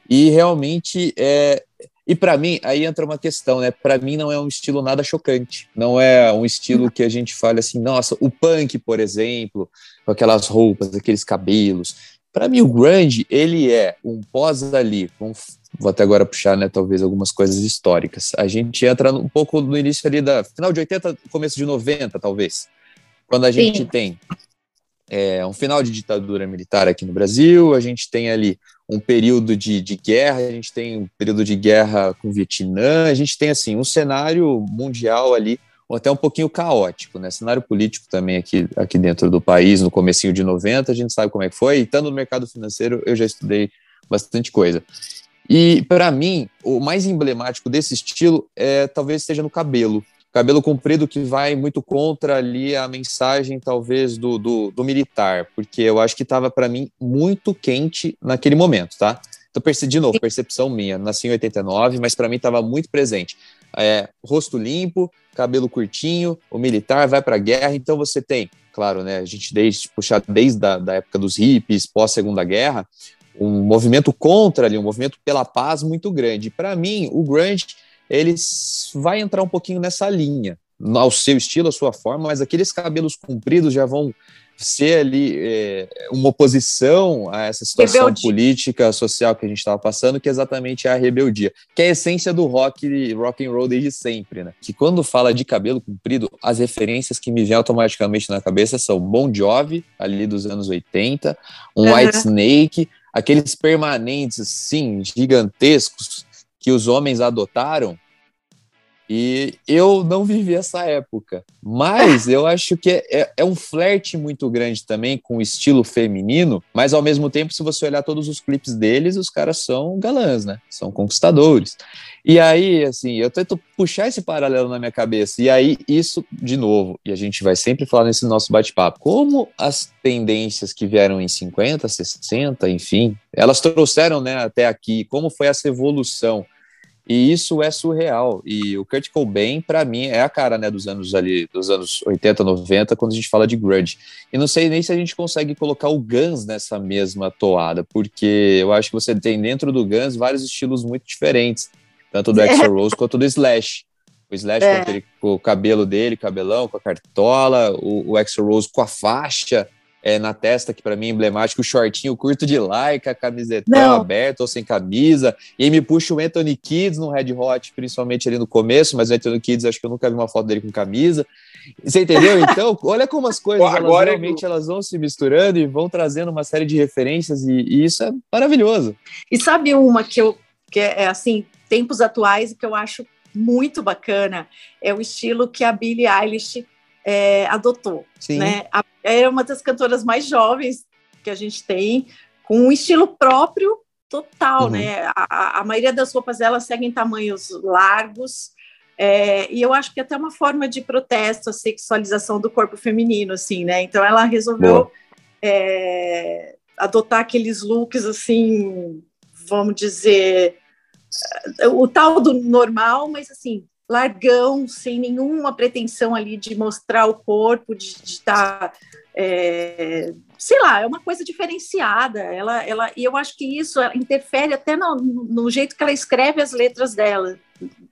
[SPEAKER 3] E realmente é, e para mim, aí entra uma questão, né? Para mim não é um estilo nada chocante. Não é um estilo que a gente fale assim, nossa, o punk, por exemplo, com aquelas roupas, aqueles cabelos. Para mim, o grunge, ele é um pós ali. Vamos, vou até agora puxar, né, talvez algumas coisas históricas. A gente entra um pouco no início ali da final de 80, começo de 90, talvez. Quando a gente Sim. tem é, um final de ditadura militar aqui no Brasil, a gente tem ali um período de, de guerra, a gente tem um período de guerra com o Vietnã, a gente tem assim um cenário mundial ali até um pouquinho caótico, né? Cenário político também aqui, aqui dentro do país, no comecinho de 90, a gente sabe como é que foi, e estando no mercado financeiro eu já estudei bastante coisa. E para mim, o mais emblemático desse estilo é talvez esteja no cabelo. Cabelo comprido que vai muito contra ali a mensagem, talvez, do, do, do militar, porque eu acho que estava, para mim, muito quente naquele momento, tá? Então, de novo, percepção minha. Nasci em 89, mas para mim estava muito presente. É, rosto limpo, cabelo curtinho, o militar vai para a guerra, então você tem, claro, né? A gente desde puxar desde a da época dos hippies, pós Segunda Guerra, um movimento contra ali, um movimento pela paz muito grande. Para mim, o grunge ele vai entrar um pouquinho nessa linha, ao seu estilo, à sua forma, mas aqueles cabelos compridos já vão ser ali é, uma oposição a essa situação rebeldia. política, social que a gente estava passando, que é exatamente a rebeldia, que é a essência do rock rock and roll desde sempre, né? Que quando fala de cabelo comprido, as referências que me vêm automaticamente na cabeça são Bon Jovi, ali dos anos 80, um uhum. White Snake, aqueles permanentes, sim, gigantescos que os homens adotaram e eu não vivi essa época. Mas eu acho que é, é, é, um flerte muito grande também com o estilo feminino. Mas ao mesmo tempo, se você olhar todos os clipes deles, os caras são galãs, né? São conquistadores. E aí, assim, eu tento puxar esse paralelo na minha cabeça. E aí, isso, de novo, e a gente vai sempre falar nesse nosso bate-papo, como as tendências que vieram em 50, 60, enfim, elas trouxeram né, até aqui, como foi essa evolução e isso é surreal. E o Kurt Cobain, para mim, é a cara né, dos anos ali, dos anos 80, 90, quando a gente fala de grunge. E não sei nem se a gente consegue colocar o Guns nessa mesma toada, porque eu acho que você tem dentro do Guns vários estilos muito diferentes, tanto do Axl Rose quanto do Slash. O Slash é. com, aquele, com, o cabelo dele, cabelão, com a cartola, o, o Axl Rose com a faixa, é, na testa, que para mim é emblemático, o shortinho curto de like, a camisetão aberta ou sem camisa, e aí me puxa o Anthony Kids no Red Hot, principalmente ali no começo, mas o Anthony Kids acho que eu nunca vi uma foto dele com camisa. Você entendeu? Então, olha como as coisas elas Agora realmente eu... elas vão se misturando e vão trazendo uma série de referências, e, e isso é maravilhoso.
[SPEAKER 1] E sabe uma que eu que é, é assim, tempos atuais que eu acho muito bacana, é o estilo que a Billie Eilish é, adotou. Sim. Né? É uma das cantoras mais jovens que a gente tem, com um estilo próprio total, uhum. né? A, a, maioria das roupas dela seguem tamanhos largos, é, e eu acho que é até uma forma de protesto à sexualização do corpo feminino, assim, né? Então ela resolveu é, adotar aqueles looks, assim, vamos dizer, o tal do normal, mas assim, largão, sem nenhuma pretensão ali de mostrar o corpo, de estar, é, sei lá, é uma coisa diferenciada. Ela, ela, e eu acho que isso interfere até no, no jeito que ela escreve as letras dela.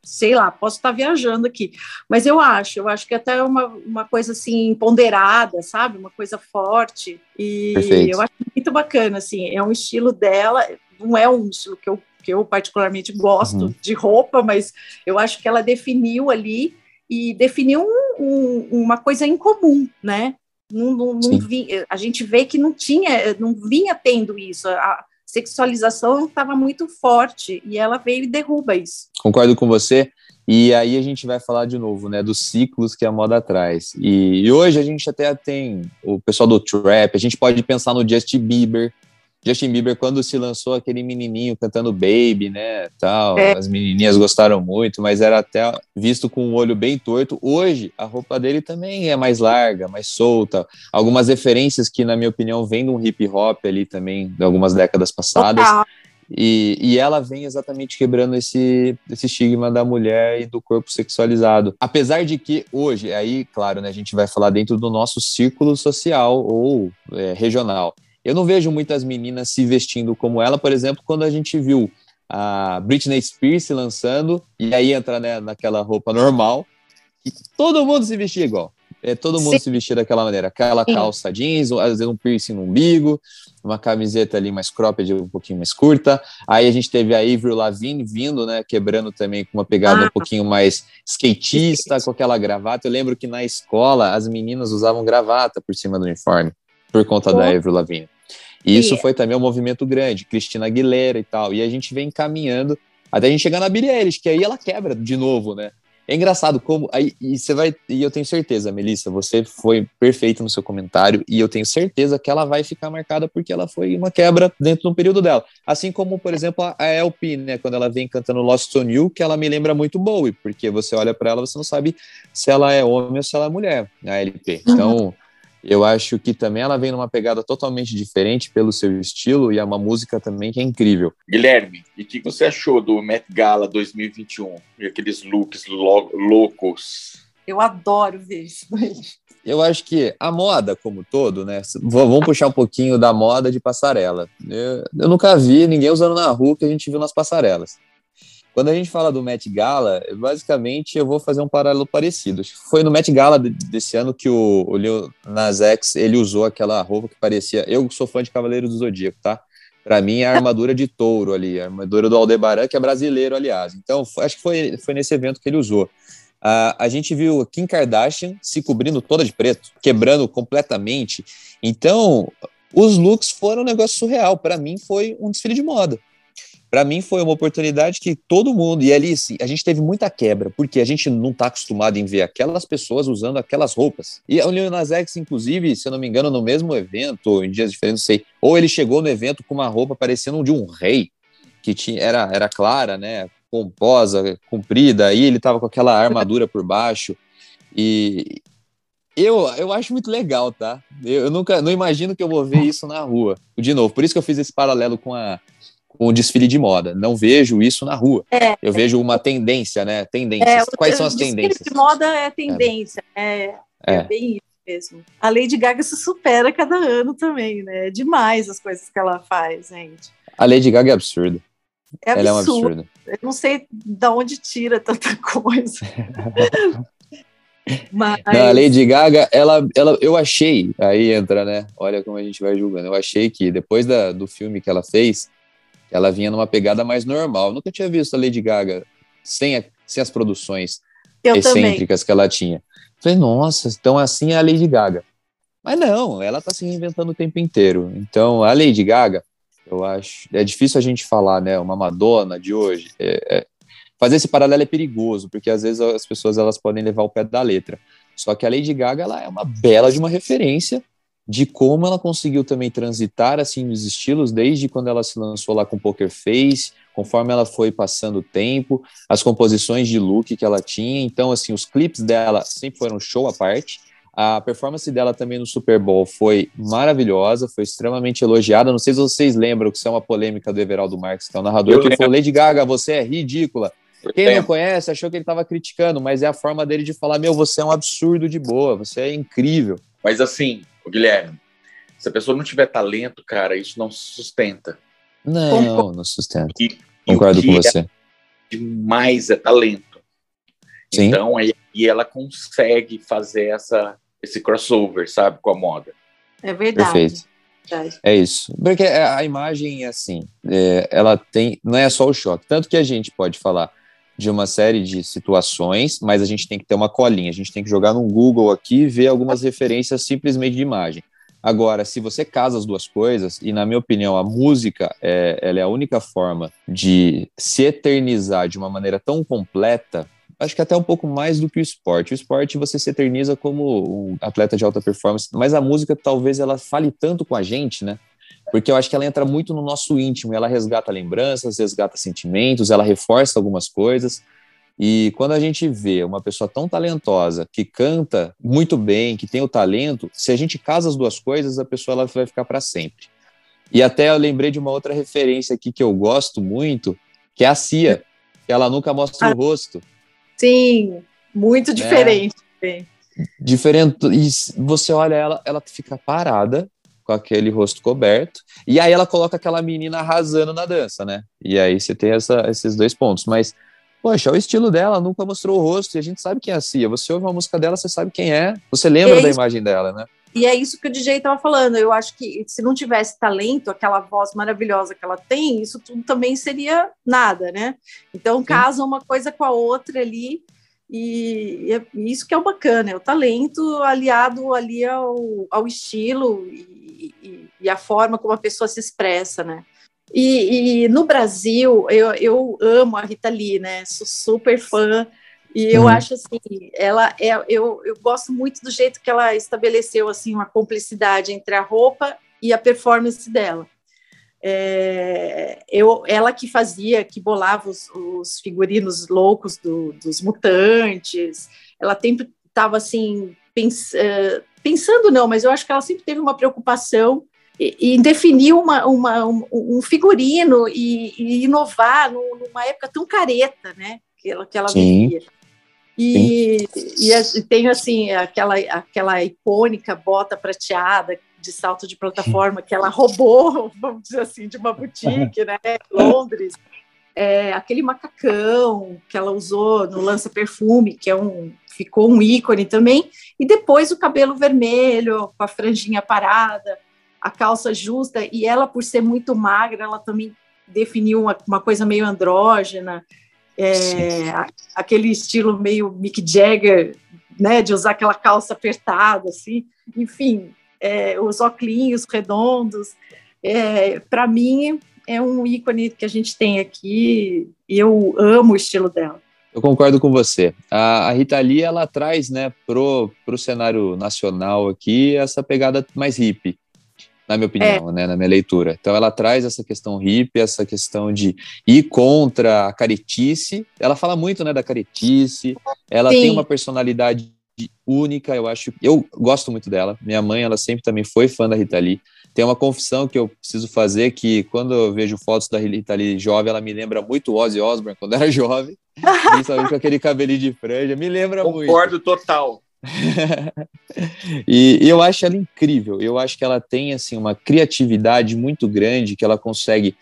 [SPEAKER 1] Sei lá, posso estar viajando aqui, mas eu acho, eu acho que até é uma, uma coisa assim ponderada, sabe, uma coisa forte. E Perfeito. eu acho muito bacana, assim, é um estilo dela, não é um estilo que eu que eu particularmente gosto uhum. de roupa, mas eu acho que ela definiu ali e definiu um, um, uma coisa incomum, né? Não, não, não vi, a gente vê que não tinha, não vinha tendo isso. A sexualização estava muito forte e ela veio e derruba isso.
[SPEAKER 3] Concordo com você. E aí a gente vai falar de novo, né, dos ciclos que a moda traz. E, e hoje a gente até tem o pessoal do trap, a gente pode pensar no Justin Bieber, Justin Bieber, quando se lançou aquele menininho cantando Baby, né, tal, é. as menininhas gostaram muito, mas era até visto com um olho bem torto. Hoje, a roupa dele também é mais larga, mais solta. Algumas referências que, na minha opinião, vêm de um hip hop ali também, de algumas décadas passadas. E, e, ela vem exatamente quebrando esse, esse estigma da mulher e do corpo sexualizado. Apesar de que hoje, aí, claro, né, a gente vai falar dentro do nosso círculo social ou é, regional. Eu não vejo muitas meninas se vestindo como ela, por exemplo, quando a gente viu a Britney Spears se lançando, e aí entra né, naquela roupa normal, e todo mundo se vestia igual. É, todo mundo Sim. se vestia daquela maneira, aquela Sim. calça jeans, às vezes um piercing no umbigo, uma camiseta ali mais cropped, um pouquinho mais curta. Aí a gente teve a Avril Lavigne vindo, né, quebrando também com uma pegada ah. um pouquinho mais skatista, com aquela gravata. Eu lembro que na escola as meninas usavam gravata por cima do uniforme, por conta da Avril Lavigne. E isso foi também um movimento grande, Cristina Aguilera e tal. E a gente vem caminhando até a gente chegar na Billie Eilish, que aí ela quebra de novo, né? É engraçado como. Aí, e você vai. E eu tenho certeza, Melissa, você foi perfeita no seu comentário, e eu tenho certeza que ela vai ficar marcada porque ela foi uma quebra dentro de um período dela. Assim como, por exemplo, a LP, né? Quando ela vem cantando Lost on You, que ela me lembra muito Bowie, porque você olha para ela, você não sabe se ela é homem ou se ela é mulher, a LP. Então. Uhum eu acho que também ela vem numa pegada totalmente diferente pelo seu estilo e é uma música também que é incrível.
[SPEAKER 2] Guilherme, e o que você achou do Met Gala 2021? E aqueles looks loucos?
[SPEAKER 1] Eu adoro ver isso.
[SPEAKER 3] Eu acho que a moda como todo, né? Vamos puxar um pouquinho da moda de passarela. Eu, eu nunca vi ninguém usando na rua que a gente viu nas passarelas. Quando a gente fala do Met Gala, basicamente eu vou fazer um paralelo parecido. Foi no Met Gala desse ano que o, o Nas X, ele usou aquela roupa que parecia... Eu sou fã de Cavaleiro do Zodíaco, tá? Para mim é a armadura de touro ali, a armadura do Aldebaran, que é brasileiro, aliás. Então, acho que foi, foi nesse evento que ele usou. Uh, a gente viu Kim Kardashian se cobrindo toda de preto, quebrando completamente. Então, os looks foram um negócio surreal. Para mim, foi um desfile de moda para mim foi uma oportunidade que todo mundo, e ali assim, a gente teve muita quebra, porque a gente não está acostumado em ver aquelas pessoas usando aquelas roupas. E o Lil Nas X, inclusive, se eu não me engano, no mesmo evento, ou em dias diferentes, não sei, ou ele chegou no evento com uma roupa parecendo de um rei, que tinha, era, era clara, né, pomposa, comprida, e ele tava com aquela armadura por baixo, e, eu, eu acho muito legal, tá? Eu, eu, nunca, não imagino que eu vou ver isso na rua. De novo, por isso que eu fiz esse paralelo com a, com o desfile de moda. Não vejo isso na rua. É, eu vejo uma tendência, né? Tendências. É, Quais são as tendências?
[SPEAKER 1] de moda é tendência. É, é, é. bem isso mesmo. A Lady Gaga se supera cada ano também, né? É demais as coisas que ela faz, gente.
[SPEAKER 3] A Lady Gaga é absurda. É ela é um absurdo.
[SPEAKER 1] Eu não sei de onde tira tanta coisa.
[SPEAKER 3] Mas... Não, a Lady Gaga, ela, ela, eu achei, aí entra, né? Olha como a gente vai julgando. Eu achei que depois da, do filme que ela fez, ela vinha numa pegada mais normal. Eu nunca tinha visto a Lady Gaga sem, a, sem as produções eu excêntricas também. que ela tinha. Falei, nossa, então assim é a Lady Gaga. Mas não, ela tá se reinventando o tempo inteiro. Então, a Lady Gaga, eu acho. É difícil a gente falar, né? Uma Madonna de hoje. É, é, fazer esse paralelo é perigoso, porque às vezes as pessoas elas podem levar o pé da letra. Só que a Lady Gaga ela é uma bela de uma referência de como ela conseguiu também transitar assim nos estilos desde quando ela se lançou lá com Poker Face, conforme ela foi passando o tempo, as composições de look que ela tinha, então assim, os clipes dela sempre foram show à parte. A performance dela também no Super Bowl foi maravilhosa, foi extremamente elogiada. Não sei se vocês lembram que isso é uma polêmica do Everaldo Marques, que é o narrador, Eu que lembro. falou: Lady Gaga, você é ridícula. Quem não conhece achou que ele estava criticando, mas é a forma dele de falar: Meu, você é um absurdo de boa, você é incrível.
[SPEAKER 2] Mas assim, o Guilherme, se a pessoa não tiver talento, cara, isso não se sustenta.
[SPEAKER 3] Não, não sustenta. E, Concordo com você. É
[SPEAKER 2] demais é talento. Sim. Então, aí, e ela consegue fazer essa, esse crossover, sabe, com a moda.
[SPEAKER 1] É verdade. Perfeito.
[SPEAKER 3] É isso. Porque a imagem, assim, é, ela tem. Não é só o choque. Tanto que a gente pode falar de uma série de situações, mas a gente tem que ter uma colinha, a gente tem que jogar no Google aqui e ver algumas referências simplesmente de imagem. Agora, se você casa as duas coisas, e na minha opinião a música é, ela é a única forma de se eternizar de uma maneira tão completa, acho que até um pouco mais do que o esporte. O esporte você se eterniza como um atleta de alta performance, mas a música talvez ela fale tanto com a gente, né? Porque eu acho que ela entra muito no nosso íntimo, ela resgata lembranças, resgata sentimentos, ela reforça algumas coisas. E quando a gente vê uma pessoa tão talentosa, que canta muito bem, que tem o talento, se a gente casa as duas coisas, a pessoa ela vai ficar para sempre. E até eu lembrei de uma outra referência aqui que eu gosto muito, que é a Cia, que ela nunca mostra ah, o rosto.
[SPEAKER 1] Sim, muito né? diferente. É,
[SPEAKER 3] diferente. E você olha ela, ela fica parada, com aquele rosto coberto. E aí ela coloca aquela menina arrasando na dança, né? E aí você tem essa, esses dois pontos. Mas, poxa, o estilo dela nunca mostrou o rosto e a gente sabe quem é a Cia. Você ouve uma música dela, você sabe quem é, você lembra é da imagem dela, né?
[SPEAKER 1] E é isso que o DJ estava falando. Eu acho que se não tivesse talento, aquela voz maravilhosa que ela tem, isso tudo também seria nada, né? Então Sim. casa uma coisa com a outra ali. E, é isso que é o bacana, é o talento aliado ali ao, ao estilo e, e, e a forma como a pessoa se expressa, né? E, e, no Brasil, eu, eu amo a Rita Lee, né? Sou super fã. E eu uhum. acho assim, ela é, eu, eu gosto muito do jeito que ela estabeleceu assim uma cumplicidade entre a roupa e a performance dela. É, eu, ela que fazia, que bolava os, os figurinos loucos do, dos mutantes, ela sempre estava assim pens, uh, pensando não, mas eu acho que ela sempre teve uma preocupação em definir uma, uma, um, um figurino e, e inovar numa época tão careta, né? Que ela, que ela vivia. E, e, e, tem assim aquela aquela icônica bota prateada de salto de plataforma que ela roubou, vamos dizer assim, de uma boutique, né, Londres. É, aquele macacão que ela usou no lança perfume, que é um ficou um ícone também, e depois o cabelo vermelho com a franjinha parada, a calça justa. E ela por ser muito magra, ela também definiu uma, uma coisa meio andrógena. É, aquele estilo meio Mick Jagger, né, de usar aquela calça apertada, assim, enfim, é, os óculos redondos, é, para mim é um ícone que a gente tem aqui e eu amo o estilo dela.
[SPEAKER 3] Eu concordo com você. A, a Rita Lee, ela traz, né, pro, pro cenário nacional aqui essa pegada mais hippie na minha opinião, é. né, na minha leitura. Então ela traz essa questão hippie, essa questão de ir contra a caretice. Ela fala muito, né, da caretice. Ela Sim. tem uma personalidade única, eu acho. Eu gosto muito dela. Minha mãe, ela sempre também foi fã da Rita Lee. Tem uma confissão que eu preciso fazer que quando eu vejo fotos da Rita Lee jovem, ela me lembra muito Ozzy Osbourne quando era jovem, principalmente com aquele cabelinho de franja, me lembra
[SPEAKER 2] Concordo
[SPEAKER 3] muito.
[SPEAKER 2] Concordo total.
[SPEAKER 3] e, e eu acho ela incrível. Eu acho que ela tem assim uma criatividade muito grande que ela consegue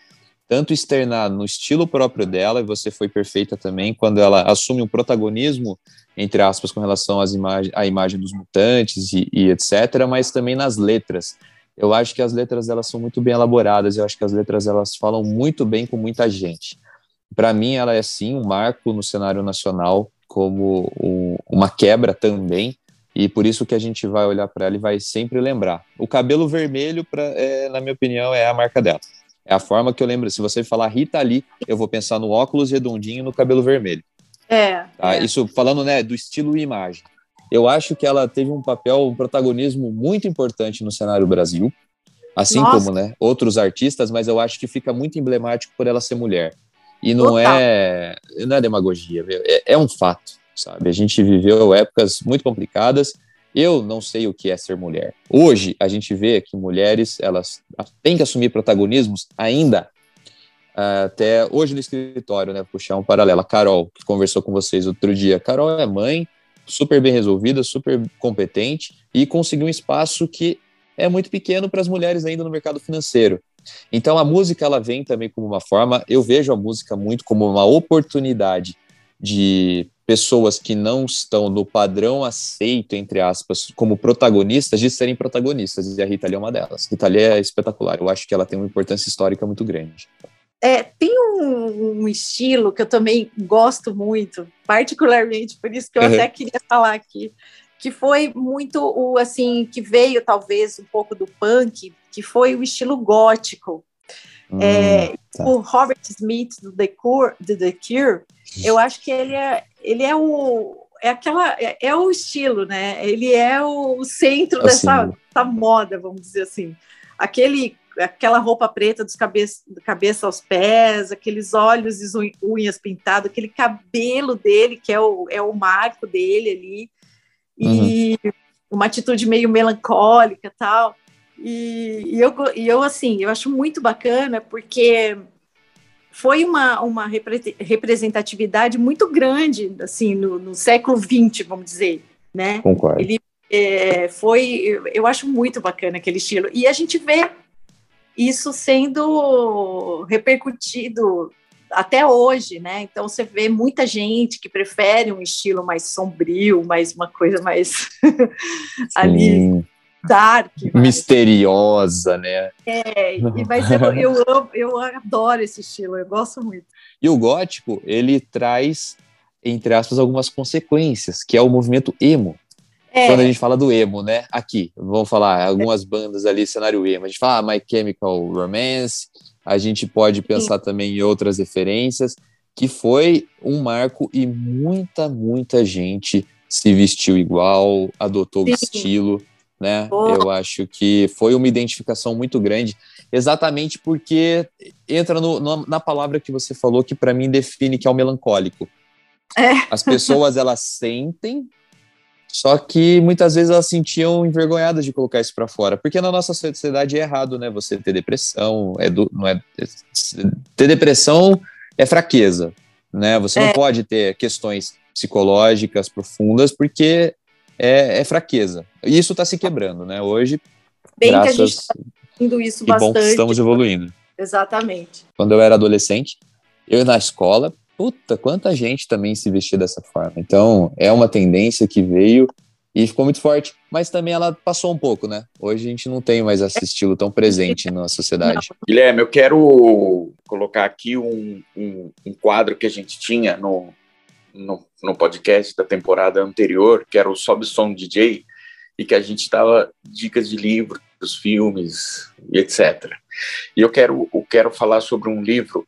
[SPEAKER 3] tanto externar no estilo próprio dela, e você foi perfeita também, quando ela assume um protagonismo, entre aspas, com relação às imag à imagem dos mutantes e, e, etc., mas também nas letras. Eu acho que as letras elas são muito bem elaboradas, eu acho que as letras elas falam muito bem com muita gente. Para mim, ela é sim um marco no cenário nacional, como um, uma quebra também, e por isso que a gente vai olhar para ela e vai sempre lembrar. O cabelo vermelho, pra, é, na minha opinião, é a marca dela. É a forma que eu lembro. Se você falar Rita Lee, eu vou pensar no óculos redondinho e no cabelo vermelho.
[SPEAKER 1] É,
[SPEAKER 3] tá?
[SPEAKER 1] é.
[SPEAKER 3] Isso falando né, do estilo e imagem. Eu acho que ela teve um papel, um protagonismo muito importante no cenário Brasil, assim Nossa. como né, outros artistas, mas eu acho que fica muito emblemático por ela ser mulher. E não é, não é demagogia, é, é um fato, sabe? A gente viveu épocas muito complicadas. Eu não sei o que é ser mulher. Hoje a gente vê que mulheres elas têm que assumir protagonismos ainda até hoje no escritório, né? Puxar um paralelo. A Carol, que conversou com vocês outro dia. Carol é mãe, super bem resolvida, super competente e conseguiu um espaço que é muito pequeno para as mulheres ainda no mercado financeiro. Então a música ela vem também como uma forma, eu vejo a música muito como uma oportunidade de pessoas que não estão no padrão aceito, entre aspas, como protagonistas, de serem protagonistas. E a Rita Lee é uma delas. Rita Lee é espetacular. Eu acho que ela tem uma importância histórica muito grande.
[SPEAKER 1] É, tem um, um, estilo que eu também gosto muito, particularmente, por isso que eu uhum. até queria falar aqui, que foi muito o assim que veio talvez um pouco do punk, que foi o estilo gótico. Hum, é, tá. O Robert Smith do The Cure, do The Cure, eu acho que ele é ele é o é aquela é, é o estilo, né? Ele é o centro assim. dessa, dessa moda, vamos dizer assim. Aquele aquela roupa preta dos cabeça, cabeça aos pés, aqueles olhos e unhas pintadas, aquele cabelo dele, que é o, é o marco dele ali e uhum. uma atitude meio melancólica tal. E, e, eu, e eu, assim, eu acho muito bacana porque foi uma, uma representatividade muito grande, assim, no, no século XX, vamos dizer, né?
[SPEAKER 3] Concordo.
[SPEAKER 1] Ele é, foi, eu acho muito bacana aquele estilo. E a gente vê isso sendo repercutido até hoje, né? Então você vê muita gente que prefere um estilo mais sombrio, mais uma coisa mais ali dark,
[SPEAKER 3] misteriosa, né?
[SPEAKER 1] É, mas eu, eu, eu, eu adoro esse estilo, eu gosto muito.
[SPEAKER 3] E o gótico, ele traz, entre aspas, algumas consequências, que é o movimento emo. É. Quando a gente fala do emo, né? Aqui, vamos falar algumas bandas ali, cenário emo. A gente fala ah, My Chemical Romance, a gente pode pensar Sim. também em outras referências. que foi um marco e muita, muita gente se vestiu igual, adotou Sim. o estilo, né? Oh. Eu acho que foi uma identificação muito grande, exatamente porque entra no, no, na palavra que você falou, que para mim define que é o melancólico. É. As pessoas, elas sentem, só que muitas vezes elas sentiam envergonhadas de colocar isso para fora, porque na nossa sociedade é errado, né? Você ter depressão, é do, não é ter depressão é fraqueza, né? Você não é. pode ter questões psicológicas profundas, porque é, é fraqueza. E isso está se quebrando, né? Hoje,
[SPEAKER 1] Bem graças... que a gente está indo isso bastante.
[SPEAKER 3] bom que estamos evoluindo.
[SPEAKER 1] Exatamente.
[SPEAKER 3] Quando eu era adolescente, eu na escola, puta, quanta gente também se vestia dessa forma. Então, é uma tendência que veio e ficou muito forte, mas também ela passou um pouco, né? Hoje a gente não tem mais esse estilo tão presente na sociedade.
[SPEAKER 2] Guilherme, eu quero colocar aqui um, um, um quadro que a gente tinha no, no, no podcast da temporada anterior, que era o Sobe Som DJ, e que a gente dava dicas de livros, filmes e etc. E eu quero, eu quero falar sobre um livro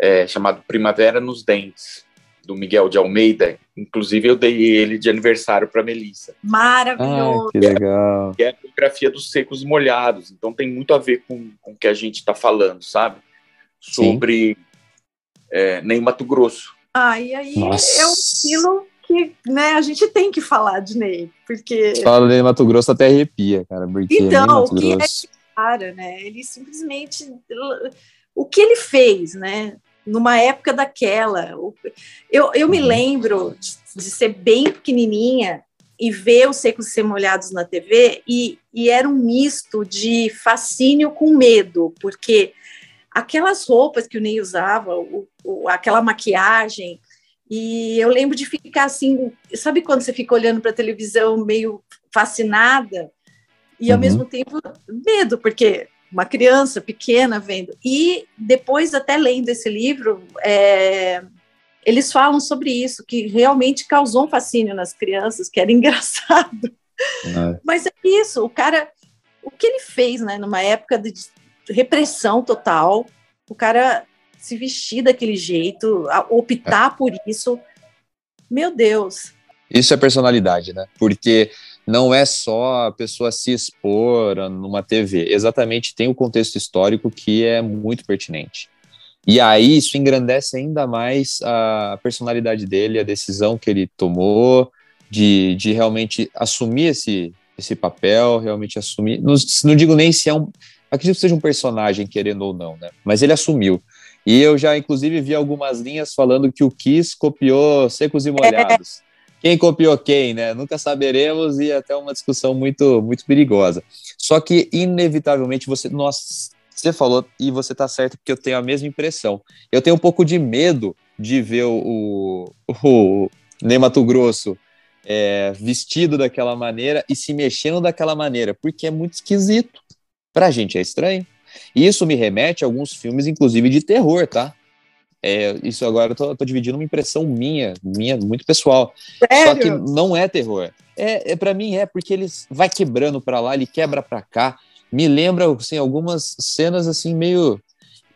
[SPEAKER 2] é, chamado Primavera nos Dentes, do Miguel de Almeida. Inclusive, eu dei ele de aniversário para Melissa.
[SPEAKER 1] Maravilhoso!
[SPEAKER 3] Ah, que legal!
[SPEAKER 2] É a biografia dos secos e molhados, então tem muito a ver com, com o que a gente está falando, sabe? Sobre é, Ney Mato Grosso.
[SPEAKER 1] Ah, e aí Nossa. é um estilo que né, a gente tem que falar de Ney, porque...
[SPEAKER 3] Fala de Mato Grosso até arrepia, cara, porque
[SPEAKER 1] Então, o que é cara, né? Ele simplesmente... O que ele fez, né? Numa época daquela... Eu, eu me uhum. lembro de, de ser bem pequenininha e ver os secos e ser molhados na TV, e, e era um misto de fascínio com medo, porque aquelas roupas que o Ney usava, o, o, aquela maquiagem, e eu lembro de ficar assim, sabe quando você fica olhando para a televisão meio fascinada e ao uhum. mesmo tempo medo, porque uma criança pequena vendo. E depois, até lendo esse livro, é, eles falam sobre isso, que realmente causou um fascínio nas crianças, que era engraçado. É. Mas é isso, o cara, o que ele fez, né, numa época de repressão total, o cara se vestir daquele jeito, optar é. por isso. Meu Deus.
[SPEAKER 3] Isso é personalidade, né? Porque não é só a pessoa se expor numa TV. Exatamente, tem o contexto histórico que é muito pertinente. E aí isso engrandece ainda mais a personalidade dele, a decisão que ele tomou de, de realmente assumir esse, esse papel, realmente assumir. Não, não digo nem se é um. Acredito que seja um personagem, querendo ou não, né? Mas ele assumiu. E eu já, inclusive, vi algumas linhas falando que o Kiss copiou Secos e Molhados. É. Quem copiou quem, né? Nunca saberemos e é até uma discussão muito, muito perigosa. Só que, inevitavelmente, você. Nossa, você falou e você tá certo, porque eu tenho a mesma impressão. Eu tenho um pouco de medo de ver o, o, o Ney Mato Grosso é, vestido daquela maneira e se mexendo daquela maneira, porque é muito esquisito. Pra gente é estranho. E isso me remete a alguns filmes, inclusive de terror, tá? É, isso agora eu tô, tô, dividindo uma impressão minha, minha, muito pessoal. Sério? Só que não é terror. É, é para mim é porque ele vai quebrando para lá, ele quebra para cá. Me lembra assim algumas cenas assim meio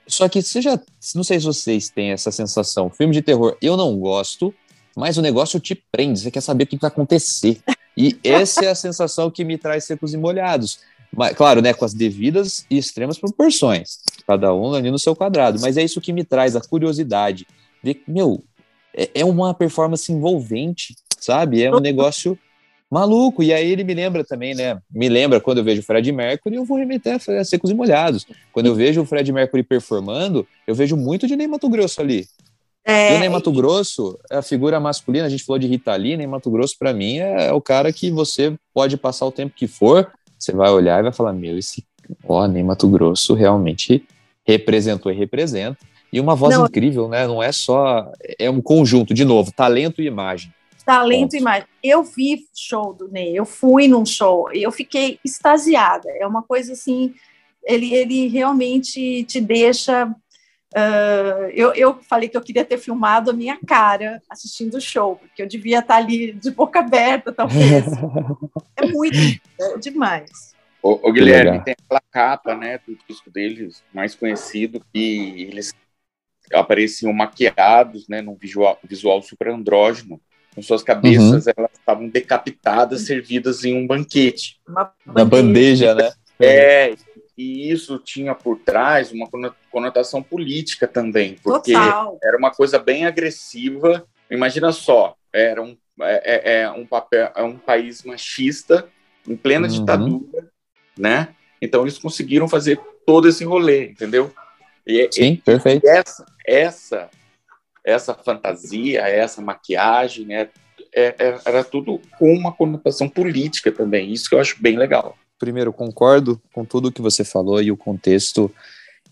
[SPEAKER 3] só que você já, não sei se vocês têm essa sensação. Filme de terror, eu não gosto, mas o negócio te prende, você quer saber o que vai acontecer. E essa é a sensação que me traz secos e molhados. Mas, claro, né, com as devidas e extremas proporções, cada um ali no seu quadrado. Mas é isso que me traz a curiosidade. Ver, meu, é, é uma performance envolvente, sabe? É um negócio maluco. E aí ele me lembra também, né? Me lembra quando eu vejo o Fred Mercury, eu vou remeter a Secos e Molhados. Quando eu vejo o Fred Mercury performando, eu vejo muito de Ney Mato Grosso ali. É, e o Ney Mato Grosso, a figura masculina, a gente falou de Rita Lee, Ney Mato Grosso, para mim, é, é o cara que você pode passar o tempo que for, você vai olhar e vai falar: meu, esse ó, Ney Mato Grosso realmente representou e representa. E uma voz não, incrível, né? Não é só. É um conjunto, de novo, talento e imagem.
[SPEAKER 1] Talento e imagem. Eu vi show do Ney, eu fui num show eu fiquei extasiada. É uma coisa assim. Ele, ele realmente te deixa Uh, eu, eu, falei que eu queria ter filmado a minha cara assistindo o show, porque eu devia estar ali de boca aberta, talvez. é muito é demais.
[SPEAKER 2] O, o Guilherme tem aquela capa, né, do disco deles mais conhecido, que eles apareciam maquiados, né, num visual, visual super andrógeno, com suas cabeças, uhum. elas estavam decapitadas, servidas em um banquete.
[SPEAKER 3] Uma bandeja, bandeja né?
[SPEAKER 2] É, e isso tinha por trás uma conotação política também, porque Total. era uma coisa bem agressiva. Imagina só, era um, é, é, é um papel, é um país machista em plena uhum. ditadura, né? Então eles conseguiram fazer todo esse rolê, entendeu?
[SPEAKER 3] E, Sim, e, perfeito.
[SPEAKER 2] E essa, essa, essa fantasia, essa maquiagem, né? É, é, era tudo com uma conotação política também. Isso que eu acho bem legal
[SPEAKER 3] primeiro, concordo com tudo que você falou e o contexto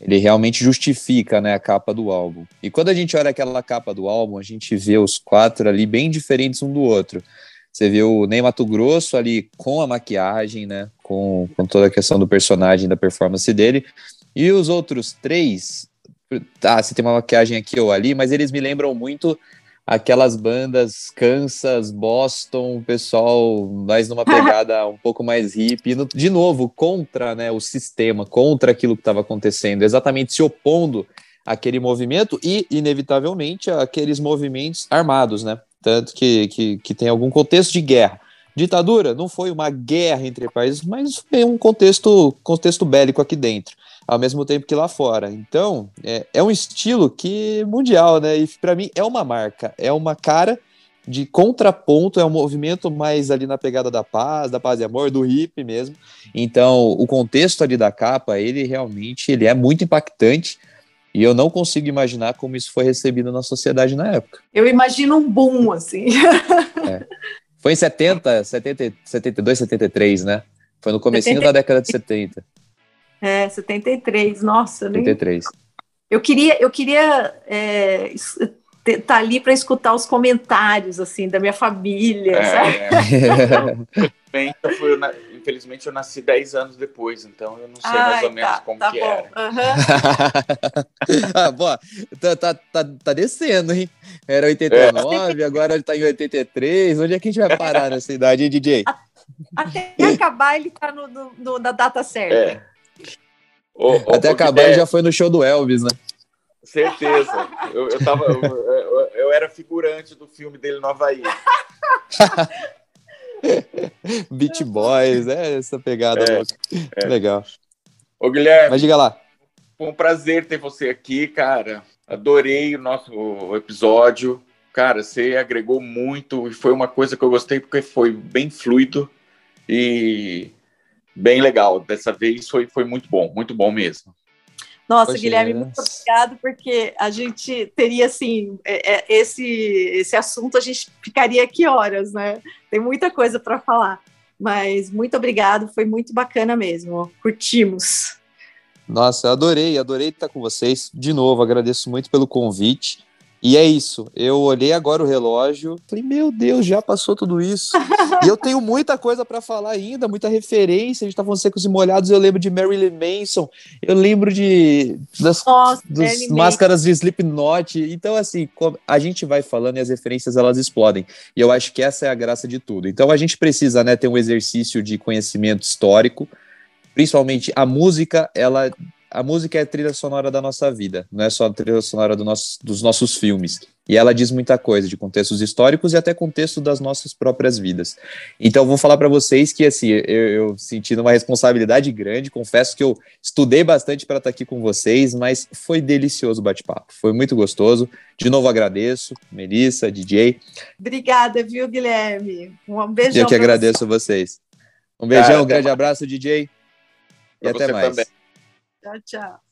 [SPEAKER 3] ele realmente justifica né, a capa do álbum. E quando a gente olha aquela capa do álbum, a gente vê os quatro ali bem diferentes um do outro. Você vê o Ney Mato Grosso ali com a maquiagem, né, com, com toda a questão do personagem, da performance dele, e os outros três, tá, você tem uma maquiagem aqui ou ali, mas eles me lembram muito aquelas bandas Kansas, Boston, o pessoal mais numa pegada um pouco mais hippie, de novo, contra né, o sistema, contra aquilo que estava acontecendo, exatamente se opondo àquele movimento e, inevitavelmente, àqueles movimentos armados, né? Tanto que, que, que tem algum contexto de guerra. Ditadura não foi uma guerra entre países, mas foi um contexto, contexto bélico aqui dentro ao mesmo tempo que lá fora. Então, é, é um estilo que mundial, né? E para mim é uma marca, é uma cara de contraponto, é um movimento mais ali na pegada da paz, da paz e amor, do hip mesmo. Então, o contexto ali da capa, ele realmente ele é muito impactante. E eu não consigo imaginar como isso foi recebido na sociedade na época.
[SPEAKER 1] Eu imagino um boom, assim.
[SPEAKER 3] É. Foi em 70, 70, 72, 73, né? Foi no comecinho 70... da década de 70.
[SPEAKER 1] É, 73, nossa.
[SPEAKER 3] 73. Nem...
[SPEAKER 1] Eu queria, eu queria é, estar tá ali para escutar os comentários, assim, da minha família, é, sabe?
[SPEAKER 2] É. eu infelizmente eu nasci 10 anos depois, então eu não sei Ai, mais ou menos tá, como tá que bom. era.
[SPEAKER 3] Uhum. ah, boa, tá, tá, tá, tá, descendo, hein? Era 89, é. agora ele tá em 83. Onde é que a gente vai parar nessa idade, hein, DJ?
[SPEAKER 1] Até acabar ele tá no, no, no na data certa. É.
[SPEAKER 3] Até acabar, ele já foi no show do Elvis, né?
[SPEAKER 2] Certeza. Eu, eu, tava, eu, eu, eu, era figurante do filme dele no Havaí.
[SPEAKER 3] Beach Boys, é essa pegada é, louca. É. Legal.
[SPEAKER 2] Ô, Guilherme.
[SPEAKER 3] Mas diga lá.
[SPEAKER 2] Foi um prazer ter você aqui, cara. Adorei o nosso episódio. Cara, você agregou muito e foi uma coisa que eu gostei porque foi bem fluido e bem legal. Dessa vez foi, foi muito bom, muito bom mesmo.
[SPEAKER 1] Nossa, Guilherme, é. muito obrigado, porque a gente teria, assim, é, é, esse, esse assunto, a gente ficaria aqui horas, né? Tem muita coisa para falar. Mas muito obrigado, foi muito bacana mesmo. Curtimos.
[SPEAKER 3] Nossa, adorei, adorei estar com vocês. De novo, agradeço muito pelo convite. E é isso. Eu olhei agora o relógio, falei, meu Deus, já passou tudo isso. e eu tenho muita coisa para falar ainda, muita referência. A gente tá falando secos e molhados. Eu lembro de Marilyn Manson, eu lembro de das Nossa, dos máscaras de Slipknot. Então, assim, a gente vai falando e as referências elas explodem. E eu acho que essa é a graça de tudo. Então, a gente precisa né, ter um exercício de conhecimento histórico. Principalmente a música, ela a música é a trilha sonora da nossa vida, não é só a trilha sonora do nosso, dos nossos filmes. E ela diz muita coisa de contextos históricos e até contexto das nossas próprias vidas. Então, vou falar para vocês que, assim, eu, eu senti uma responsabilidade grande. Confesso que eu estudei bastante para estar tá aqui com vocês, mas foi delicioso o bate-papo. Foi muito gostoso. De novo, agradeço, Melissa, DJ.
[SPEAKER 1] Obrigada, viu, Guilherme? Um beijão.
[SPEAKER 3] Eu que agradeço você. vocês. Um beijão, um grande abraço, DJ. E até mais. Também.
[SPEAKER 1] Tchau, tchau.